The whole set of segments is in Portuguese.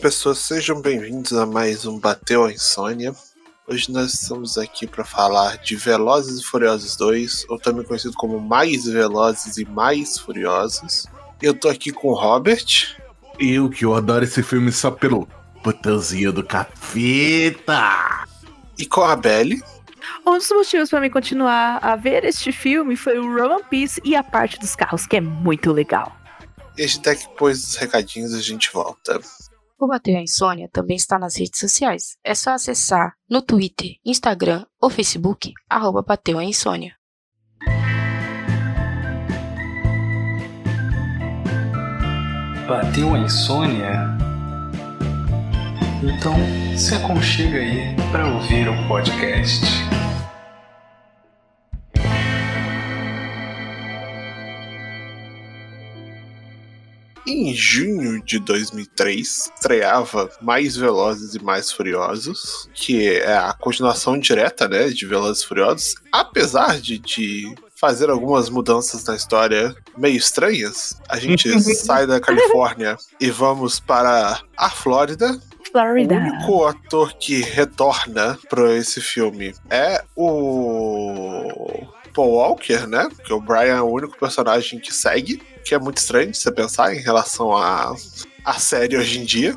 Pessoas, sejam bem-vindos a mais um Bateu a Insônia. Hoje nós estamos aqui para falar de Velozes e Furiosos 2, ou também conhecido como Mais Velozes e Mais Furiosos. Eu tô aqui com o Robert. Eu que eu adoro esse filme só pelo botãozinho do capeta. E com a Belly. Um dos motivos para mim continuar a ver este filme foi o Roman Peace e a parte dos carros, que é muito legal. E a gente tá aqui depois dos recadinhos e a gente volta. Bateu a Insônia também está nas redes sociais. É só acessar no Twitter, Instagram ou Facebook, arroba Bateu a Insônia. Bateu a insônia? Então se aconchega aí para ouvir o podcast. Em junho de 2003, estreava Mais Velozes e Mais Furiosos, que é a continuação direta né, de Velozes e Furiosos, apesar de, de fazer algumas mudanças na história meio estranhas. A gente sai da Califórnia e vamos para a Flórida. Florida. O único ator que retorna para esse filme é o Paul Walker, né? Porque o Brian é o único personagem que segue, que é muito estranho de você pensar em relação à a, a série hoje em dia.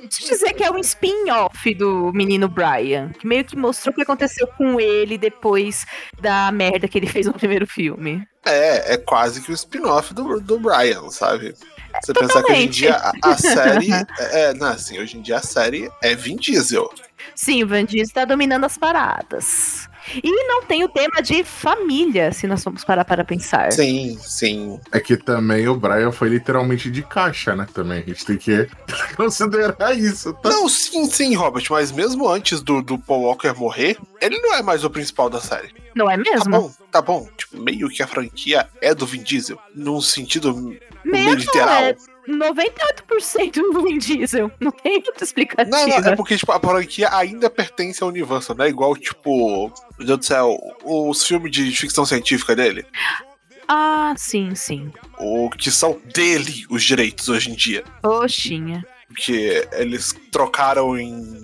Deixa eu dizer que é um spin-off do menino Brian, que meio que mostrou o que aconteceu com ele depois da merda que ele fez no primeiro filme. É, é quase que o spin-off do, do Brian, sabe? Você pensar que hoje em dia a, a série. É, é, não, assim, hoje em dia a série é Vin Diesel. Sim, o Van Diesel tá dominando as paradas. E não tem o tema de família, se nós formos parar para pensar. Sim, sim. É que também o Brian foi literalmente de caixa, né? Também a gente tem que considerar isso, tá? Não, sim, sim, Robert, mas mesmo antes do, do Paul Walker morrer, ele não é mais o principal da série. Não é Tá mesmo? bom, tá bom. Tipo, meio que a franquia é do Vin Diesel. Num sentido meio Mesmo literal. é 98% do Vin Diesel. Não tem outra explicativa. Não, não, é porque, tipo, a franquia ainda pertence ao universo, não é igual, tipo, meu Deus do céu, os filmes de ficção científica dele, Ah, sim, sim. o que são dele os direitos hoje em dia. Oxinha. Porque eles trocaram em.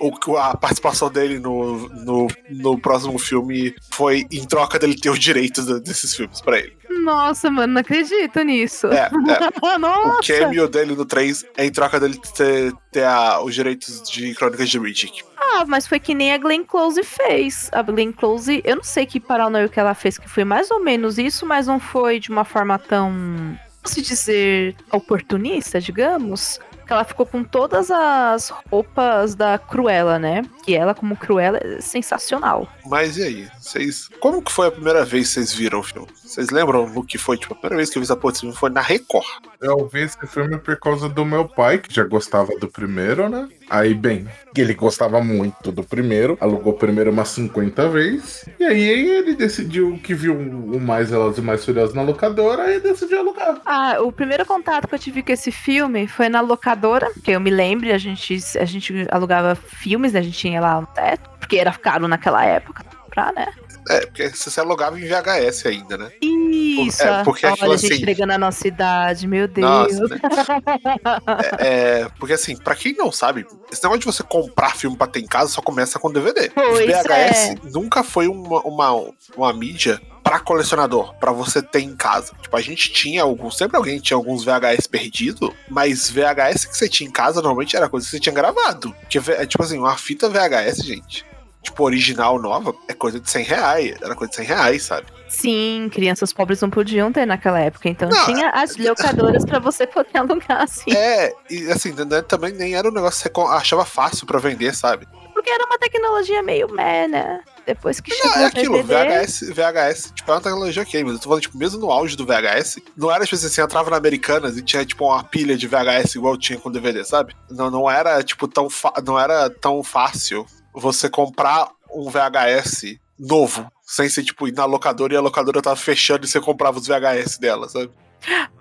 o- A participação dele no, no, no próximo filme foi em troca dele ter os direitos de- desses filmes pra ele. Nossa, mano, não acredito nisso. É, é. O Nossa. cameo dele no 3 é em troca dele ter, ter a- os direitos de Crônicas de Riddick. Ah, mas foi que nem a Glenn Close fez. A Glenn Close, eu não sei que paranoia que ela fez, que foi mais ou menos isso, mas não foi de uma forma tão, posso dizer, oportunista, digamos. Que ela ficou com todas as roupas da Cruella, né? Que ela, como Cruella, é sensacional. Mas e aí? Vocês. Como que foi a primeira vez que vocês viram o filme? Vocês lembram no que foi? Tipo, a primeira vez que eu vi essa porra desse filme foi na Record. Eu vi esse filme por causa do meu pai, que já gostava do primeiro, né? Aí, bem, ele gostava muito do primeiro, alugou o primeiro umas 50 vezes. E aí ele decidiu que viu o mais Velozes e Mais Furiosos na locadora e decidiu alugar. Ah, o primeiro contato que eu tive com esse filme foi na locadora, que eu me lembro, a gente, a gente alugava filmes, né? A gente tinha lá um teto, porque era caro naquela época, pra, né? É, porque você alugava em VHS ainda, né? Isso, É, porque olha aquilo a gente assim- entregando a nossa idade, meu Deus. Nossa, né? É, é, porque assim, pra quem não sabe, esse negócio de você comprar filme pra ter em casa só começa com DVD. Pois VHS é. nunca foi uma, uma, uma mídia pra colecionador, pra você ter em casa. Tipo, a gente tinha alguns, sempre alguém tinha alguns VHS perdido, mas VHS que você tinha em casa normalmente era coisa que você tinha gravado. Que, é tipo assim, uma fita VHS, gente. Tipo, original nova, é coisa de 100 reais. Era coisa de 100 reais, sabe? Sim, crianças pobres não podiam ter naquela época, então Não, tinha as locadoras pra você poder alugar, assim. É, e assim, né, também nem era um negócio que você achava fácil pra vender, sabe? Porque era uma tecnologia meio meh, né? Depois que chegou Não, é aquilo, DVD, VHS, VHS, tipo, é uma tecnologia ok, mas eu tô falando, tipo, mesmo no auge do VHS, não era, tipo assim, entrava na Americanas e tinha, tipo, uma pilha de VHS igual tinha com DVD, sabe? Não, não era, tipo, tão, fa- não era tão fácil você comprar um VHS novo, sem ser, tipo, ir na locadora e a locadora tava fechando e você comprava os VHS dela, sabe?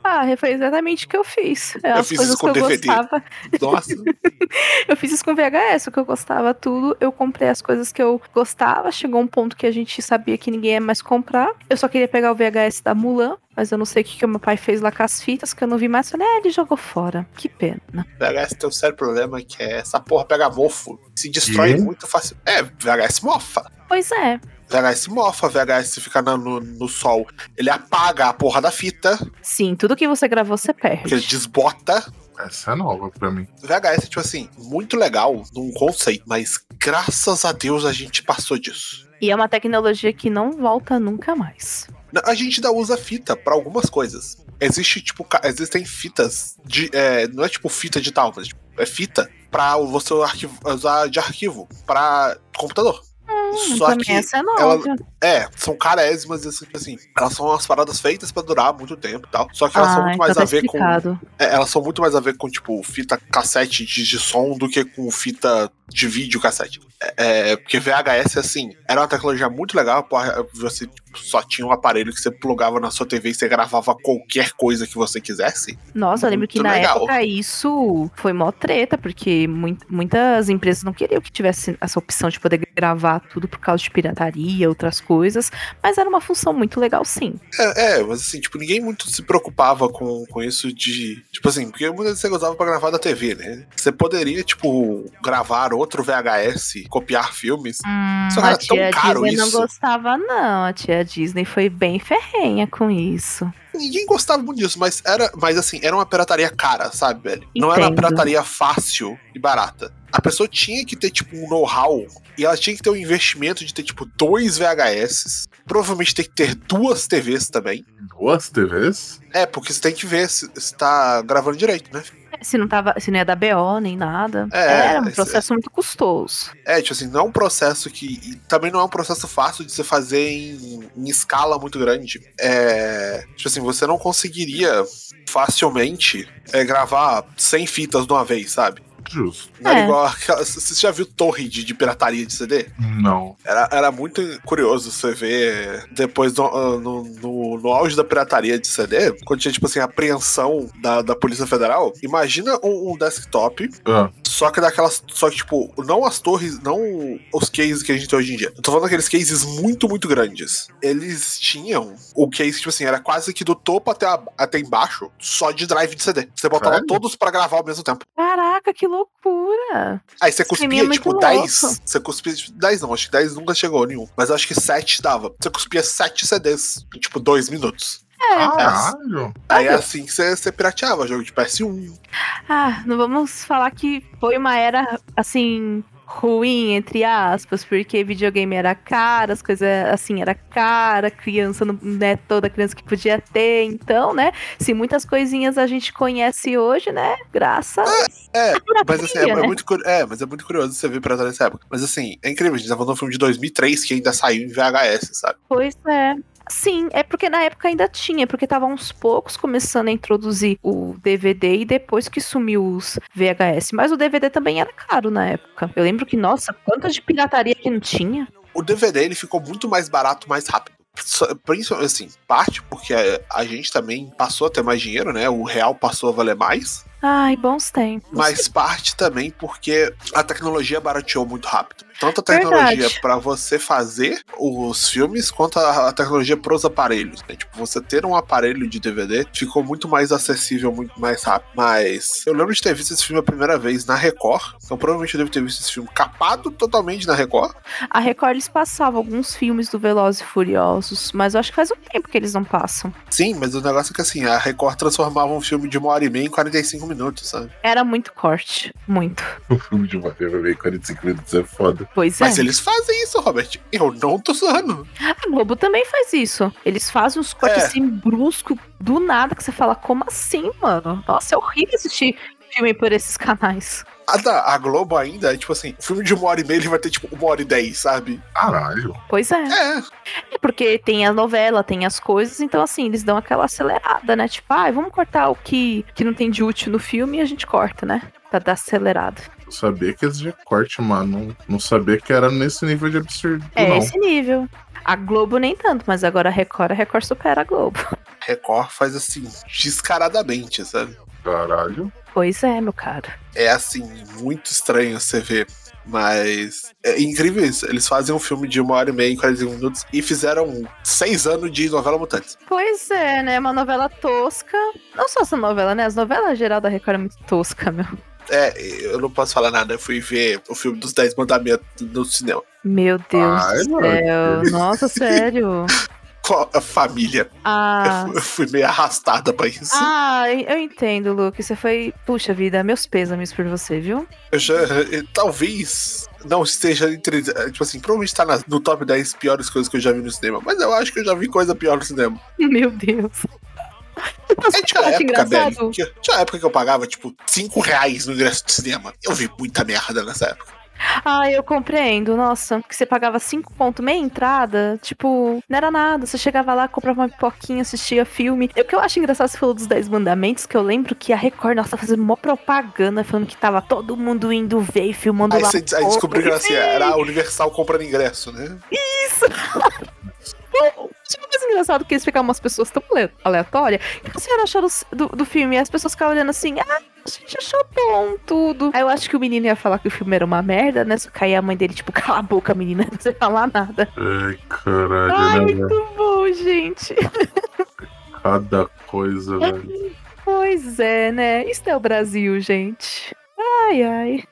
Ah, foi exatamente o que eu fiz. É, Eu as fiz coisas isso com que eu DVD. gostava. Nossa. Eu fiz isso com VHS, o que eu gostava tudo. Eu comprei as coisas que eu gostava. Chegou um ponto que a gente sabia que ninguém ia mais comprar. Eu só queria pegar o VHS da Mulan, mas eu não sei o que, que o meu pai fez lá com as fitas, que eu não vi mais. Falei, ah, ele jogou fora. Que pena. VHS tem um sério problema que é essa porra pega mofo. Se destrói Quê? muito fácil. É, VHS mofa. Pois é. VHS mofa, VHS fica no, no sol. Ele apaga a porra da fita, Sim, tudo que você gravou, você porque ele perde. desbota. Essa é nova pra mim. VHS, tipo assim, muito legal num conceito, mas graças a Deus a gente passou disso. E é uma tecnologia que não volta nunca mais. A gente ainda usa fita pra algumas coisas. Existe, tipo, existem fitas de. é, não é tipo fita digital, mas tipo, é fita pra você arquivo- usar de arquivo pra computador. Só Hum, também que essa é ela- nova. É, são carésimas, assim, assim. Elas são umas paradas feitas pra durar muito tempo e tal. Só que elas são Ah, muito então mais tá a ver com. explicado. é, elas são muito mais a ver com, tipo, fita cassete de, de som do que com fita de vídeo cassete. É, porque VHS, assim, era uma tecnologia muito legal. Você só tinha um aparelho que você plugava na sua TV e você gravava qualquer coisa que você quisesse. Nossa, eu lembro que Muito na legal. época isso foi mó treta, porque mui- muitas empresas não queriam que tivesse essa opção de poder gravar tudo por causa de pirataria, outras coisas, mas era uma função muito legal sim. É, é, mas assim, tipo, ninguém muito se preocupava com, com isso de. Tipo assim, porque muitas vezes você usava pra gravar da TV, né? Você poderia, tipo, gravar outro VHS, copiar filmes. Só que a era tão tia caro Disney não isso. gostava não, a tia Disney foi bem ferrenha com isso. Ninguém gostava muito disso, mas era, mas assim, era uma pirataria cara, sabe, velho? Não era uma Entendo. pirataria fácil e barata. A pessoa tinha que ter, tipo, um know-how e ela tinha que ter um investimento de ter, tipo, dois VHS. Provavelmente tem que ter duas TVs também. Duas TVs? É, porque você tem que ver se, se tá gravando direito, né? Se não tava, se não ia dar BO nem nada. É, era um processo muito custoso. É, tipo assim, não é um processo que. também não é um processo fácil de você fazer em, em escala muito grande. É. Tipo assim, você não conseguiria facilmente é, gravar 100 fitas de uma vez, sabe? Justo. Não era É. igual. aquela- Você já viu torre de, de pirataria de CD? Não. Era, era muito curioso você ver depois no, ah, no, no, no auge da pirataria de CD, quando tinha, tipo assim, a apreensão da, da Polícia Federal. Imagina um, um desktop Ah, só que daquelas. Só que, tipo, não as torres, não os cases que a gente tem hoje em dia. Eu tô falando daqueles cases muito, muito grandes. Eles tinham o case, tipo assim, era quase que do topo até, a- até embaixo, só de drive de CD. Você botava todos pra gravar ao mesmo tempo. Caraca, que loucura! Aí você cuspia, é tipo, louco. 10. Você cuspia, tipo, 10 não, acho que 10 nunca chegou nenhum. Mas eu acho que 7 dava. Você cuspia 7 CDs em, tipo, 2 minutos. Caralho. Aí é assim que você, pirateava, jogo de PS1. Ah, não vamos falar que foi uma era assim ruim entre aspas, porque videogame era caro, as coisas assim era cara, criança não é toda criança que podia ter, então, né? Se muitas coisinhas a gente conhece hoje, né? Graças É, à Mas assim, é, é né? muito, cur- é, mas é muito curioso você ver pirataria nessa época. Mas assim, é incrível, a gente tá falando de um filme de 2003 que ainda saiu em VHS, sabe? Pois é. Sim, é porque na época ainda tinha, porque tava uns poucos começando a introduzir o DVD e depois que sumiu os VHS. Mas o DVD também era caro na época. Eu lembro que, nossa, quantas de pirataria que não tinha. O DVD ele ficou muito mais barato, mais rápido. Principalmente assim, parte porque a, a gente também passou a ter mais dinheiro, né? O real passou a valer mais. Ai, bons tempos. Mas parte também porque a tecnologia barateou muito rápido. Tanto a tecnologia para você fazer os filmes, quanto a, a tecnologia para os aparelhos. Né? Tipo, você ter um aparelho de DVD ficou muito mais acessível, muito mais rápido. Mas eu lembro de ter visto esse filme a primeira vez na Record. Então provavelmente eu devo ter visto esse filme capado totalmente na Record. A Record eles passavam alguns filmes do Velozes e Furiosos, mas eu acho que faz um tempo que eles não passam. Sim, mas o negócio é que assim, a Record transformava um filme de uma hora e meia em 45 minutos, sabe? Era muito corte, muito. O filme de Maria vai ver 45 minutos é foda. Pois Mas é. eles fazem isso, Robert. Eu não tô zoando. A Globo também faz isso. Eles fazem uns cortes É. assim brusco, do nada, que você fala, como assim, mano? Nossa, é horrível assistir filme por esses canais. A, da, a Globo ainda, é tipo assim, o filme de uma hora e meia ele vai ter tipo uma hora e dez, sabe? Caralho. Pois é. É, É porque tem a novela, tem as coisas, então assim, eles dão aquela acelerada, né? Tipo, ah, vamos cortar o que, que não tem de útil no filme e a gente corta, né? Pra dar acelerado. Eu sabia que eles já corte, mano. Não, não sabia que era nesse nível de absurdo, É não. esse nível. A Globo nem tanto, mas agora a Record, a Record supera a Globo. Record faz assim, descaradamente, sabe? Caralho. Pois é, meu cara. É assim, muito estranho você ver. Mas é incrível isso. Eles fazem um filme de uma hora e meia, 41 minutos, e fizeram seis anos de novela mutante. Pois é, né? Uma novela tosca. Não só essa novela, né? As novelas geral da Record é muito tosca, meu. É, eu não posso falar nada. Eu fui ver o filme dos Dez Mandamentos no cinema. Meu Deus Ai, do céu. Deus. Nossa, sério. A família. Ah. Eu, fui, eu meio arrastada pra isso. Ah, eu entendo, Luke. Você foi. Puxa vida, meus pêsames por você, viu? Eu já, eh, talvez não esteja entre. eh, Tipo assim, provavelmente tá na- no top 10 piores coisas que eu já vi no cinema. Mas eu acho que eu já vi coisa pior no cinema. Meu Deus. É, tinha época, engraçado? velho. Tinha, tinha época que eu pagava, tipo, 5 reais no ingresso de cinema. Eu vi muita merda nessa época. Ah, eu compreendo. Nossa, que você pagava 5 pontos meia entrada, tipo, não era nada. Você chegava lá, comprava uma pipoquinha, assistia filme. O que eu acho engraçado, você falou dos 10 mandamentos, que eu lembro que a Record, nossa, fazendo uma propaganda, falando que tava todo mundo indo ver e filmando Aí lá. você aí descobriu que era, assim, era a Universal comprando ingresso, né? O que mais engraçado que eles ficavam umas pessoas tão ale- aleatórias. O que a senhora achou do, do, do filme? E as pessoas ficavam olhando assim, ah, a gente achou bom tudo. Aí eu acho que o menino ia falar que o filme era uma merda, né? Só que aí a mãe dele, tipo, cala a boca, menina, não sei falar nada. Ai, caralho, Ai, né, muito bom, gente. Cada coisa, velho. Pois é, né? Isso é o Brasil, gente. Ai, ai.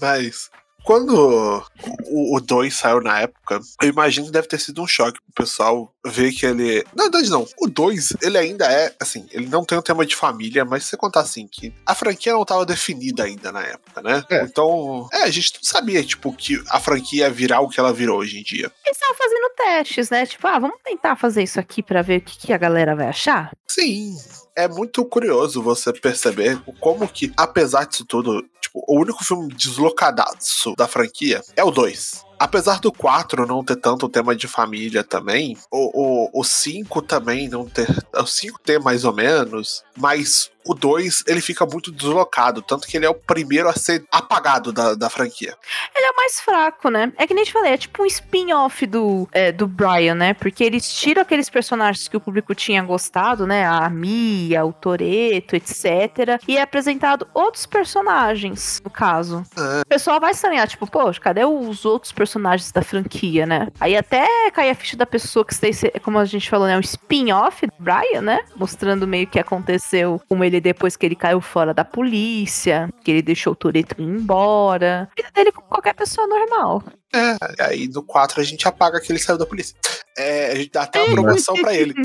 Mas quando o 2 saiu na época, eu imagino que deve ter sido um choque pro pessoal ver que ele. Na verdade, não. O 2, ele ainda é, assim, ele não tem um tema de família, mas se você contar assim, que a franquia não tava definida ainda na época, né? É. Então, é, a gente não sabia, tipo, que a franquia ia virar o que ela virou hoje em dia. Eles estavam fazendo testes, né? Tipo, ah, vamos tentar fazer isso aqui pra ver o que, que a galera vai achar. Sim. É muito curioso você perceber como que, apesar disso tudo, tipo, o único filme deslocadaço da franquia é o 2. Apesar do 4 não ter tanto tema de família também, o, o, o 5 também não ter. O 5 tem mais ou menos, mas o 2 ele fica muito deslocado, tanto que ele é o primeiro a ser apagado da, da franquia. Ele é o mais fraco, né? É que nem te falei, é tipo um spin-off do, é, do Brian, né? Porque eles tiram aqueles personagens que o público tinha gostado, né? A Mia, o Toreto, etc. E é apresentado outros personagens, no caso. É. O pessoal vai estranhar, tipo, poxa, cadê os outros personagens da franquia, né? Aí até cai a ficha da pessoa que está, como a gente falou, né? Um spin-off do Brian, né? Mostrando meio que aconteceu com ele depois que ele caiu fora da polícia, que ele deixou o Toreto ir embora. A vida dele com qualquer pessoa normal. É, aí no 4 a gente apaga que ele saiu da polícia. É, a gente dá até uma promoção pra ele.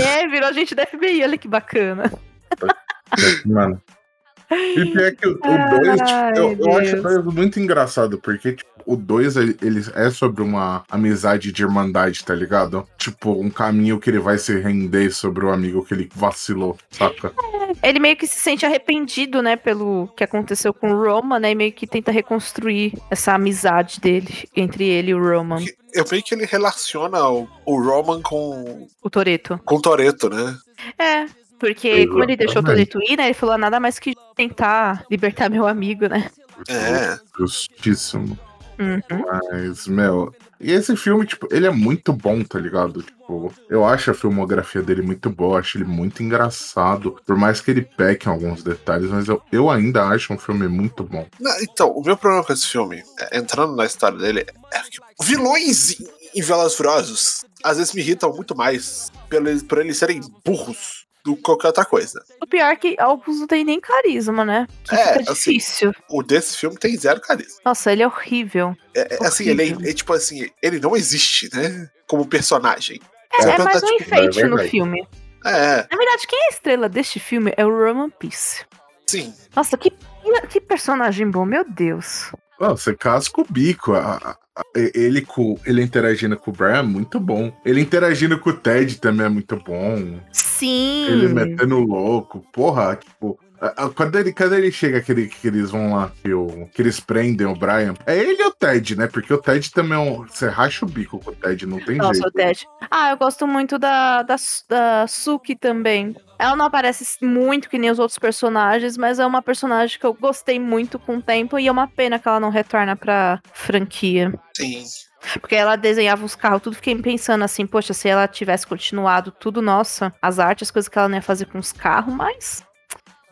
É, virou gente da FBI, olha que bacana. Mano. E pior que o 2, Ai, eu, eu acho o Deus. 2 muito engraçado, porque, tipo, o 2 ele é sobre uma amizade de irmandade, tá ligado? Tipo, um caminho que ele vai se render sobre o amigo que ele vacilou, saca? Ele meio que se sente arrependido, né, pelo que aconteceu com o Roman, né, e meio que tenta reconstruir essa amizade dele, entre ele e o Roman, Eu vejo que ele relaciona o, o Roman com, o Toreto. com o Toreto, né? É, porque como ele deixou o Exatamente. Toreto ir, né, ele falou nada mais que tentar libertar meu amigo, né. É. Justíssimo. Uhum. Mas, meu. E esse filme, tipo, ele é muito bom, tá ligado? Tipo, eu acho a filmografia dele muito boa, acho ele muito engraçado. Por mais que ele peque em alguns detalhes, mas eu, eu ainda acho um filme muito bom. Não, então, o meu problema com esse filme, é, entrando na história dele, é que vilões em- e Furiosos às vezes me irritam muito mais pelo eles- por eles serem burros do que qualquer outra coisa. O pior é que alguns não tem nem carisma, né, que É, fica assim- difícil. O desse filme tem zero carisma. Nossa, ele é horrível. É, é, assim, ele é, é tipo assim, ele não existe, né? Como personagem. É, é mais pergunta, um tipo, enfeite é no verdade. filme. É, Na verdade, quem é a estrela deste filme é o Roman Peace. sim. Nossa, que, que personagem bom, meu Deus. Ó, você casca o bico. a- a- ele, com, ele interagindo com o Brian é muito bom. Ele interagindo com o Ted também é muito bom. Sim. Ele metendo louco. Porra, tipo, Quando ele, quando ele chega, que, ele- que eles vão lá, que, o, que eles prendem o Brian, é ele ou o Ted, né? Porque o Ted também é um. Você racha o bico com o Ted, não tem Nossa, jeito. o Ted. Ah, eu gosto muito da, da, da Suki também. Ela não aparece muito que nem os outros personagens, mas é uma personagem que eu gostei muito com o tempo e é uma pena que ela não retorna pra franquia. Sim. Porque ela desenhava os carros, tudo fiquei pensando assim, poxa, se ela tivesse continuado tudo, nossa, as artes, as coisas que ela não ia fazer com os carros, mas.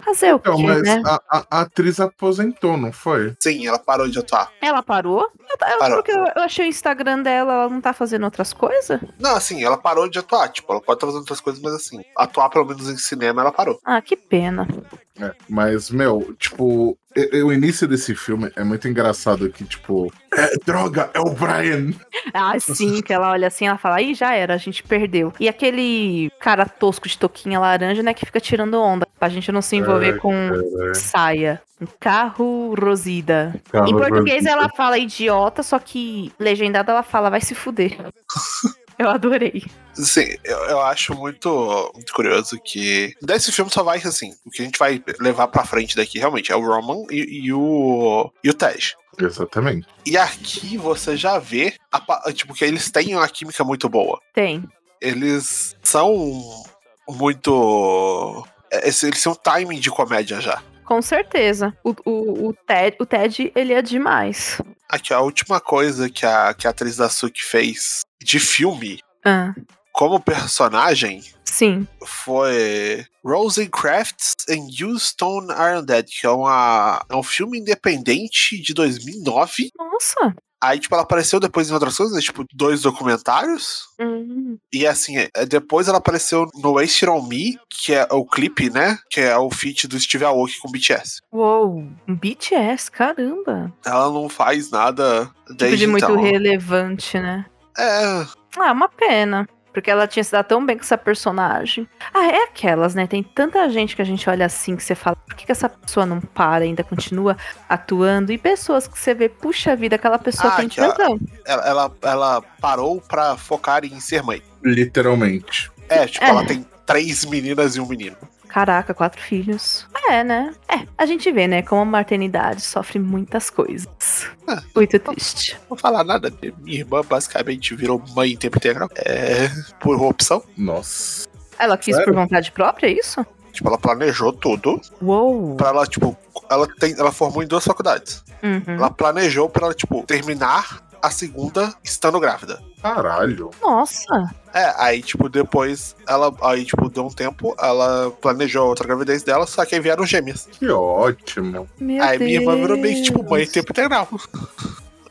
Fazer o Então, quê, mas né? a, a- a atriz aposentou, não foi? Sim, ela parou de atuar. Ela parou? Eu, eu, Parou. Porque eu, eu achei o Instagram dela, ela não tá fazendo outras coisas? Não, assim, ela parou de atuar. Tipo, ela pode estar fazendo outras coisas, mas assim, atuar pelo menos em cinema, ela parou. Ah, que pena. É, mas, meu, tipo, o início desse filme é muito engraçado que, tipo, é, droga, é o Brian. Ah, sim, que ela olha assim, ela fala, ih, já era, a gente perdeu. E aquele cara tosco de toquinha laranja, né, que fica tirando onda, pra gente não se envolver É, com saia. Um carro rosida. Carro em português rosita. ela fala idiota, só que legendada ela fala vai se fuder. Eu adorei. Sim, eu, eu acho muito, muito curioso que desse filme só vai assim. O que a gente vai levar pra frente daqui realmente é o Roman e, e o, e o Tej. Exatamente. E aqui você já vê a tipo, que eles têm uma química muito boa. Tem. Eles são muito. é, Eles têm um timing de comédia já. Com certeza. O, o, o, Ted, o Ted, ele é demais. Aqui, a última coisa que a, que a atriz da Suki fez de filme Ah, como personagem sim. foi Rosencrafts and Houston Are Undead, que é, uma, é um filme independente de 2009. Nossa. Aí, tipo, ela apareceu depois em outras coisas, né? tipo, dois documentários. Hum, E assim, é, depois ela apareceu no Waste It On Me, que é o clipe, né? Que é o feat do Steve Aoki com BTS. Uou. BTS, caramba. Ela não faz nada Tipo desde de muito então. relevante, né? É, Ah, uma pena. Porque ela tinha se dado tão bem com essa personagem. Ah, é aquelas, né? Tem tanta gente que a gente olha assim que você fala, por que, que essa pessoa não para, ainda continua atuando? E pessoas que você vê, puxa vida, aquela pessoa Ah, tem tesão. ela, ela, ela parou pra focar em ser mãe. Literalmente. É, tipo, É. ela tem três meninas e um menino. Caraca, quatro filhos. É, né? É, a gente vê, né? Como a maternidade sofre muitas coisas. Ah. Muito triste. Não vou falar nada. Minha irmã basicamente virou mãe em tempo integral. É, por opção. Nossa. Ela quis Sério? por vontade própria, é isso? Tipo, ela planejou tudo Uou. pra ela, tipo, ela, tem, ela formou em duas faculdades. Uhum. Ela planejou pra ela, tipo, terminar a segunda estando grávida. Caralho. Nossa. É, aí, tipo, depois ela, aí, tipo, deu um tempo, ela planejou outra gravidez dela, só que aí vieram gêmeas. Que ótimo. Meu aí minha irmã virou meio que, Deus. tipo, mãe em tempo integral.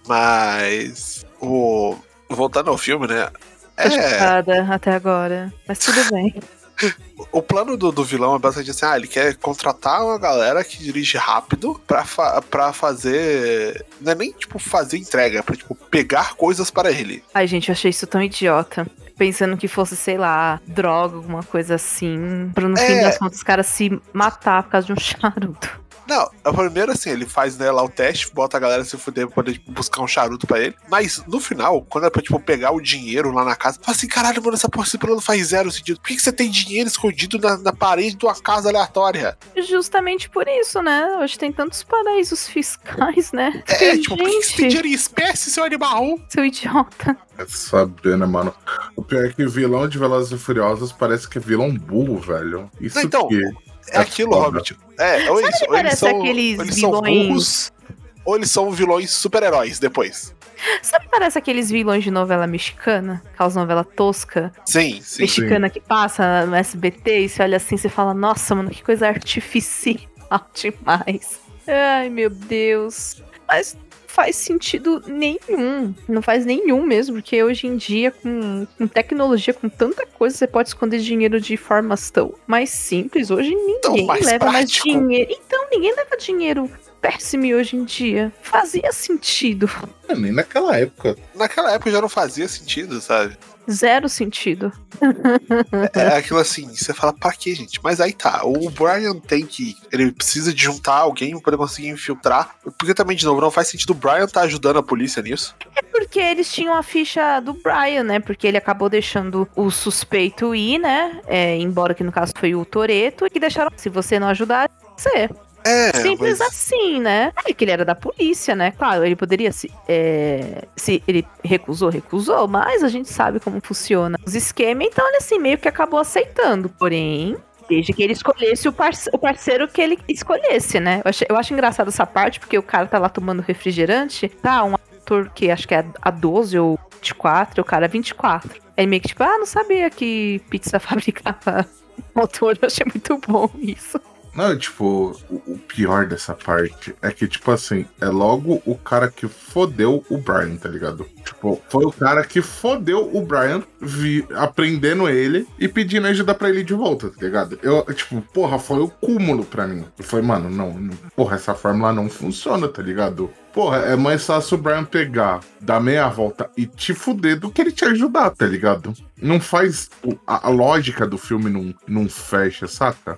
Mas, o... Voltando ao filme, né? Tô É, chocada até agora. Mas tudo bem. O plano do, do vilão é basicamente assim: ah, ele quer contratar uma galera que dirige rápido pra, fa pra fazer. Não é nem tipo fazer entrega, é pra tipo pegar coisas para ele. Ai, gente, eu achei isso tão idiota. Pensando que fosse, sei lá, droga, alguma coisa assim. Pra no fim É. das contas os caras se matar por causa de um charuto. Não, é primeiro assim, ele faz né, lá o teste, bota a galera se fuder pra poder tipo, buscar um charuto pra ele. Mas no final, quando é pra tipo, pegar o dinheiro lá na casa, fala assim: caralho, mano, essa porra esse plano faz zero sentido. Por que, que você tem dinheiro escondido na, na parede de uma casa aleatória? Justamente por isso, né? Hoje tem tantos paraísos fiscais, né? É, tipo, por que, que você tem gente, dinheiro em espécie, seu animal? seu idiota. É saber, né, mano? O pior é que vilão de Velozes e Furiosos parece que é vilão burro, velho. Isso Então, que É aquilo, foda. Hobbit. É, ou, isso, ou eles são, aqueles ou eles são vilões- burros, ou eles são vilões super-heróis depois. Sabe, parece aqueles vilões de novela mexicana? Aquelas novelas tosca, Sim, sim. mexicana que passa no SBT e você olha assim e fala, nossa, mano, que coisa artificial demais. Ai, meu Deus. Mas faz sentido nenhum. Não faz nenhum mesmo, porque hoje em dia, com, com tecnologia, com tanta coisa, você pode esconder dinheiro de formas tão mais simples. Hoje ninguém mais leva mais prático. dinheiro. Então, ninguém leva dinheiro péssimo hoje em dia. Fazia sentido. É, nem naquela época. Naquela época já não fazia sentido, sabe? Zero sentido. É aquilo assim, você fala, pra quê, gente? Mas aí tá, o Brian tem que. Ele precisa de juntar alguém pra poder conseguir infiltrar. Porque também, de novo, não faz sentido o Brian tá ajudando a polícia nisso. Porque eles tinham a ficha do Brian, né? Porque ele acabou deixando o suspeito ir, né? É, embora que no caso foi o Toreto, e que deixaram. Se você não ajudar, ser. É, Simples mas- assim, né? É que ele era da polícia, né? Claro, ele poderia se. é, se ele recusou, recusou, mas a gente sabe como funciona os esquemas, então ele assim meio que acabou aceitando. Porém. Desde que ele escolhesse o, parce- o parceiro que ele escolhesse, né? Eu, achei- eu acho engraçado essa parte, porque o cara tá lá tomando refrigerante, tá? Um ator que acho que é a 12 ou 24, o cara é 24. Aí meio que tipo, ah, não sabia que pizza fabricava motor. Eu achei muito bom isso. Não, tipo, o, pior dessa parte é que, tipo assim, é logo o cara que fodeu o Brian, tá ligado? Tipo, foi o cara que fodeu o Brian, vi, aprendendo ele e pedindo ajuda pra ele de volta, tá ligado? Eu, tipo, porra, foi o cúmulo pra mim. Foi, mano, não, não, porra, essa fórmula não funciona, tá ligado? Porra, é mais fácil o Brian pegar, dar meia volta e te fuder do que ele te ajudar, tá ligado? Não faz. A, a lógica do filme não, não fecha, saca?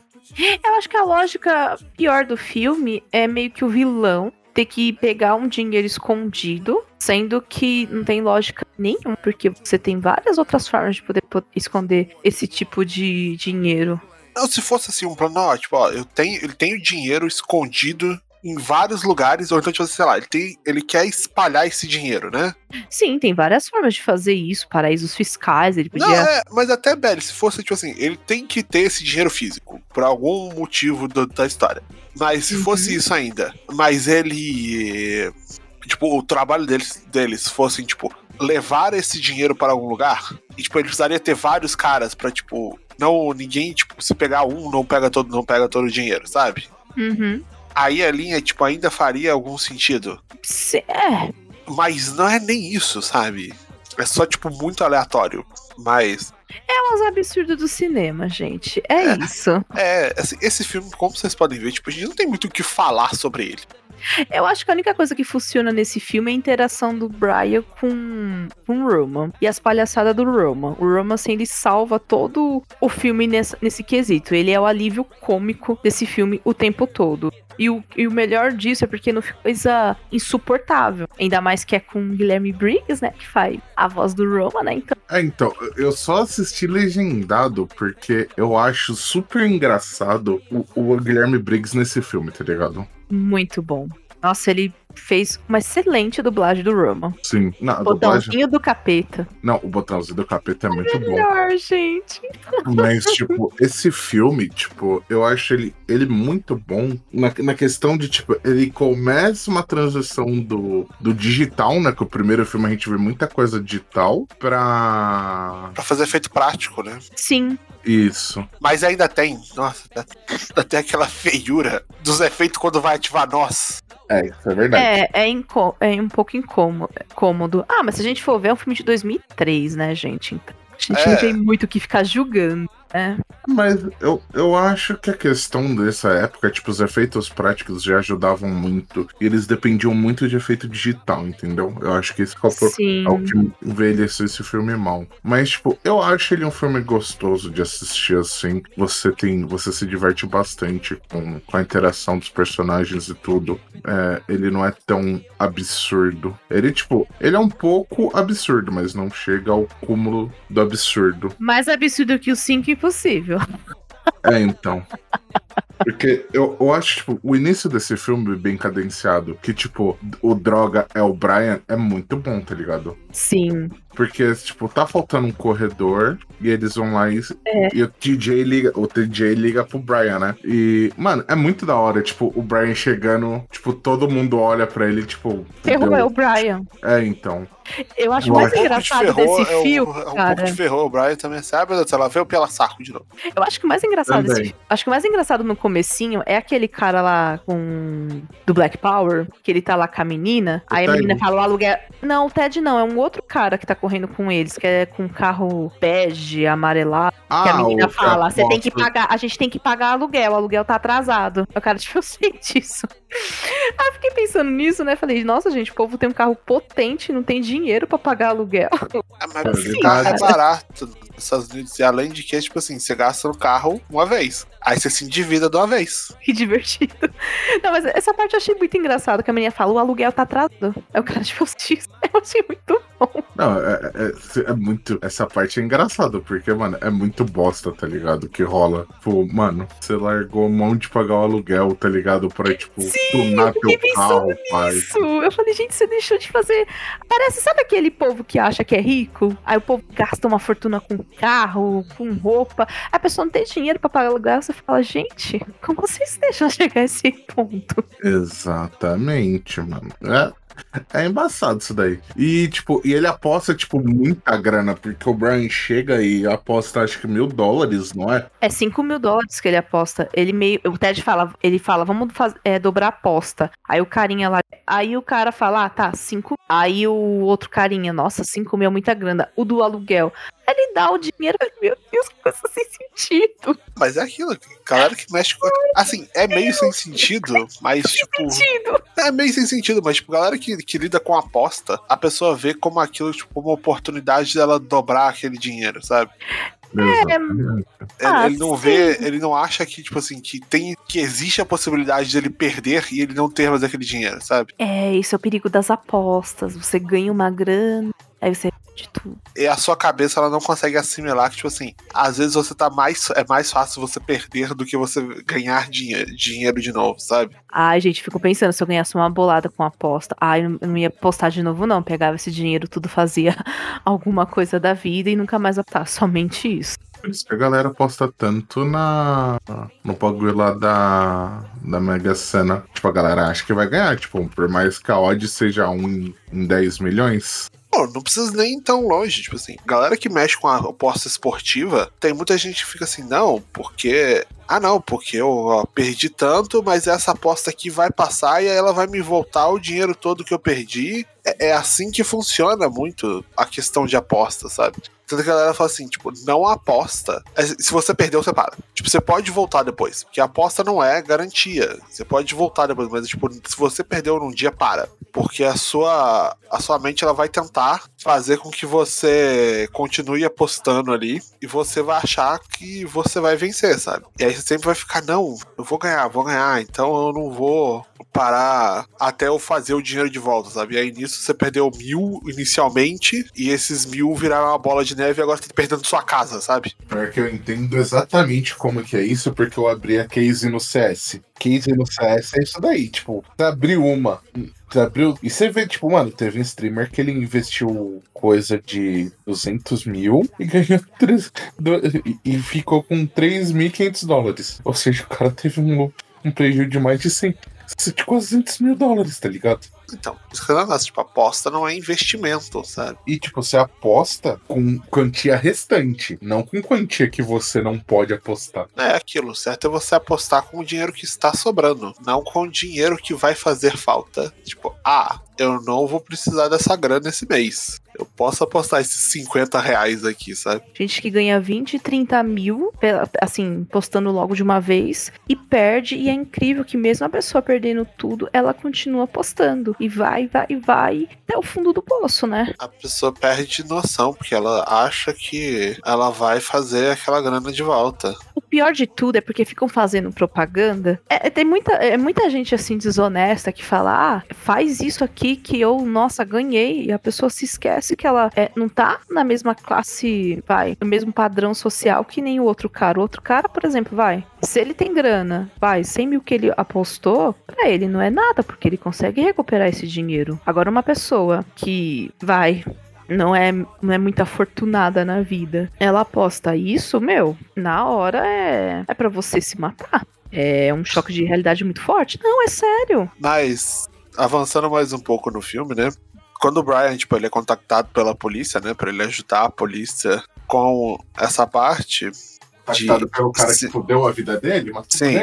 Eu acho que a lógica pior do filme é meio que o vilão ter que pegar um dinheiro escondido, sendo que não tem lógica nenhuma, porque você tem várias outras formas de poder po- esconder esse tipo de dinheiro. Não, se fosse assim um plano, ó, tipo, ó, eu tenho, ele tem o dinheiro escondido em vários lugares, ou então, tipo, sei lá, ele, tem, ele quer espalhar esse dinheiro, né? Sim, tem várias formas de fazer isso, paraísos fiscais, ele podia. Não, é, mas até, Belly, se fosse, tipo assim, ele tem que ter esse dinheiro físico, por algum motivo do- da história. Mas se Uhum. fosse isso ainda, mas ele. Tipo, o trabalho deles, deles fosse, tipo, levar esse dinheiro para algum lugar, e, tipo, ele precisaria ter vários caras pra, tipo, não, ninguém, tipo, se pegar um, não pega todo, não pega todo o dinheiro, sabe? Uhum. Aí a linha, tipo, ainda faria algum sentido. Se- É, Mas não é nem isso, sabe? É só, tipo, muito aleatório. Mas, é uns absurdos do cinema, gente. É, isso. é, assim, esse filme, como vocês podem ver, tipo, a gente não tem muito o que falar sobre ele. Eu acho que a única coisa que funciona nesse filme é a interação do Brian com, com o Roman. E as palhaçadas do Roman. O Roman, assim, ele salva todo o filme nessa- nesse quesito. Ele é o alívio cômico desse filme o tempo todo. E o, e o melhor disso é porque não fica coisa insuportável. Ainda mais que é com o Guilherme Briggs, né? Que faz a voz do Roman, né? Então, É, então, eu só assisti legendado porque eu acho super engraçado o, o Guilherme Briggs nesse filme, tá ligado? Muito bom. Nossa, ele fez uma excelente dublagem do Roman. Sim. Não, a dublagem. Botãozinho do capeta. Não, o botãozinho do capeta é muito bom. Melhor, gente. Mas, tipo, esse filme, tipo, eu acho ele, ele muito bom na, na questão de, tipo, ele começa uma transição do, do digital, né? Que o primeiro filme a gente vê muita coisa digital pra. Pra fazer efeito prático, né? Sim, Isso. Mas ainda tem, nossa, ainda tem aquela feiura dos efeitos quando vai ativar nós. É, isso é verdade. É, é, é um pouco incômodo, cômodo. Ah, mas se a gente for ver, é um filme de 2003, né, gente? Então, a gente É. não tem muito o que ficar julgando, né? Mas eu, eu acho que a questão dessa época, tipo, os efeitos práticos já ajudavam muito. E eles dependiam muito de efeito digital, entendeu? Eu acho que esse que é é o que envelheceu esse filme mal. Mas, tipo, eu acho ele um filme gostoso de assistir assim. Você tem. Você se diverte bastante com, com a interação dos personagens e tudo. É, ele não é tão absurdo. Ele, tipo, ele é um pouco absurdo, mas não chega ao cúmulo do absurdo. Mais absurdo que o 5 impossível. É, então. Porque eu, eu acho, tipo, o início desse filme bem cadenciado, que, tipo, o droga é o Brian, é muito bom, tá ligado? Sim. Porque, tipo, tá faltando um corredor e eles vão lá e, É. e o TJ liga, o TJ liga pro Brian, né? E, mano, é muito da hora, tipo, o Brian chegando, tipo, todo mundo olha pra ele, tipo. Ferrou é o Brian. É, então. Eu acho Um mais Um engraçado ferrou, desse é um- filme, é um, cara. pouco de ferrou. O Brian também sabe, céu, ela veio pela saco de novo. Eu acho que o mais engraçado Também. desse, acho que o mais engraçado no comecinho é aquele cara lá com do Black Power, que ele tá lá com a menina, O aí a Ted? menina fala o aluguel. Não, o Ted não, é um outro cara que tá correndo com eles, que é com um carro bege, amarelado, que a menina Ah, o fala, você tem que pagar, a gente tem que pagar aluguel, o aluguel tá atrasado. Aí O cara, tipo, eu sei disso. Aí eu fiquei pensando nisso, né? Falei, nossa, gente, o povo tem um carro potente, não tem dinheiro pra pagar aluguel. Ah, mas É o carro é verdade. barato nos Estados Unidos. E além de que, tipo assim, você gasta no carro uma vez. Aí você se endivida de uma vez. Que divertido. Não, mas essa parte eu achei muito engraçado, que a menina fala, o aluguel tá atrasado. Aí o cara, tipo, eu achei muito bom. Não, é, é, é muito. Essa parte é engraçada, porque, mano, é muito bosta, tá ligado? Que rola. Tipo, mano, você largou mão de pagar o aluguel, tá ligado? Pra, tipo, tunar teu carro, pai. Isso. Eu falei, gente, você deixou de fazer. Parece, sabe aquele povo que acha que é rico? Aí o povo gasta uma fortuna com carro, com roupa. A pessoa não tem dinheiro pra pagar aluguel. Você fala, gente, como vocês deixam chegar a esse ponto? Exatamente, mano. É. É embaçado isso daí. E, tipo, e ele aposta, tipo, muita grana, porque o Brian chega e aposta, acho que mil dólares, não é? É 5 mil dólares que ele aposta. Ele meio. O Ted fala, ele fala, vamos faz, é, dobrar a aposta. Aí o carinha lá. Aí o cara fala, ah, tá, 5. Aí o outro carinha, nossa, 5 mil é muita grana. O do aluguel. Ele dá o dinheiro, meu Deus, que coisa sem sentido. Mas é aquilo, galera que mexe com. Assim, é meio sem sentido, mas tipo. Sentido. É meio sem sentido, mas tipo, galera que, que lida com aposta, a pessoa vê como aquilo, tipo, uma oportunidade dela dobrar aquele dinheiro, sabe? Ele, Ah, ele não sim. vê, ele não acha que, tipo assim, que tem. que existe a possibilidade de ele perder e ele não ter mais aquele dinheiro, sabe? É, isso é o perigo das apostas. Você ganha uma grana, aí você de tudo. E a sua cabeça ela não consegue assimilar que, tipo assim, às vezes você tá mais. É mais fácil você perder do que você ganhar dinheiro, dinheiro de novo, sabe? Ai, gente, fico pensando, se eu ganhasse uma bolada com aposta, ai, eu não ia apostar de novo, não. Pegava esse dinheiro, tudo fazia alguma coisa da vida e nunca mais apostar. Somente isso. Por isso que a galera aposta tanto na no bagulho lá da, da Mega Sena. Tipo, a galera acha que vai ganhar. Tipo, por mais que a odd seja um em 10 milhões. Não precisa nem ir tão longe. Tipo assim, galera que mexe com a aposta esportiva, tem muita gente que fica assim, não, porque. Ah, não, porque eu ó, perdi tanto, mas essa aposta aqui vai passar e aí ela vai me voltar o dinheiro todo que eu perdi. É, é assim que funciona muito a questão de aposta, sabe? Tanto que a galera fala assim, tipo, não aposta. É, Se você perdeu, você para. Tipo, você pode voltar depois. Porque aposta não é garantia. Você pode voltar depois, mas, tipo, se você perdeu num dia, para. Porque a sua, a sua mente, ela vai tentar fazer com que você continue apostando ali e você vai achar que você vai vencer, sabe? E aí você sempre vai ficar, não, eu vou ganhar, vou ganhar, então eu não vou parar até eu fazer o dinheiro de volta, sabe? E aí nisso você perdeu mil inicialmente e esses mil viraram uma bola de neve e agora você tá perdendo sua casa, sabe? Pior que eu entendo exatamente como que é isso, porque eu abri a case no CS. Case no CS é isso daí, tipo, você abriu uma, você abriu. E você vê, tipo, mano, teve um streamer que ele investiu coisa de 200 mil e ganhou 3, do- e- e ficou com 3.500 dólares. Ou seja, o cara teve um, um prejuízo de mais de 100, de quase 200 mil dólares, tá ligado? Então, isso que gosto, tipo, aposta não é investimento, sabe? E, tipo, você aposta com quantia restante, não com quantia que você não pode apostar. É aquilo, certo é você apostar com o dinheiro que está sobrando, não com o dinheiro que vai fazer falta. Tipo, ah, eu não vou precisar dessa grana esse mês. Eu posso apostar esses 50 reais aqui, sabe? Gente que ganha 20, 30 mil, assim, postando logo de uma vez, e perde, e é incrível que mesmo a pessoa perdendo tudo, ela continua apostando. E vai, vai, vai, até o fundo do poço, né? A pessoa perde noção, porque ela acha que ela vai fazer aquela grana de volta. O pior de tudo é porque ficam fazendo propaganda. É, é- tem muita, é muita gente assim desonesta que fala: ah, faz isso aqui que eu, nossa, ganhei. E a pessoa se esquece que ela é, não tá na mesma classe, vai, no mesmo padrão social que nem o outro cara. O outro cara, por exemplo, vai. Se ele tem grana, vai, 100 mil que ele apostou, pra ele não é nada, porque ele consegue recuperar esse dinheiro. Agora, uma pessoa que vai, não é, não é muito afortunada na vida. Ela aposta isso, meu, na hora é, é para você se matar. É um choque de realidade muito forte. Não, é sério. Mas, avançando mais um pouco no filme, né? Quando o Brian, tipo, ele é contactado pela polícia, né? Pra ele ajudar a polícia com essa parte, Pactado pelo cara se- que fudeu a vida dele, mas Sim.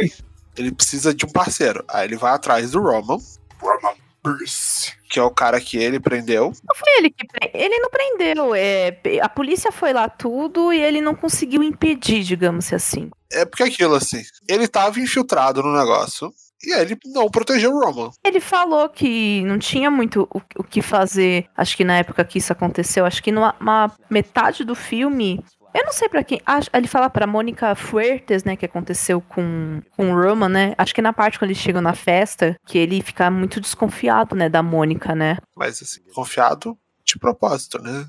ele precisa de um parceiro. Aí ele vai atrás do Roman, Roman Bruce. que é o cara que ele prendeu. Não foi ele que pre- ele não prendeu. É, a polícia foi lá tudo e ele não conseguiu impedir, digamos assim. É porque aquilo, assim, ele tava infiltrado no negócio. E aí ele não protegeu o Roman. Ele falou que não tinha muito o, o que fazer. Acho que na época que isso aconteceu, acho que numa uma metade do filme Eu não sei pra quem. Ele fala pra Mônica Fuertes, né, que aconteceu com, com o Roman, né? Acho que na parte quando eles chegam na festa, que ele fica muito desconfiado, né, da Mônica, né? Mas assim, confiado de propósito, né?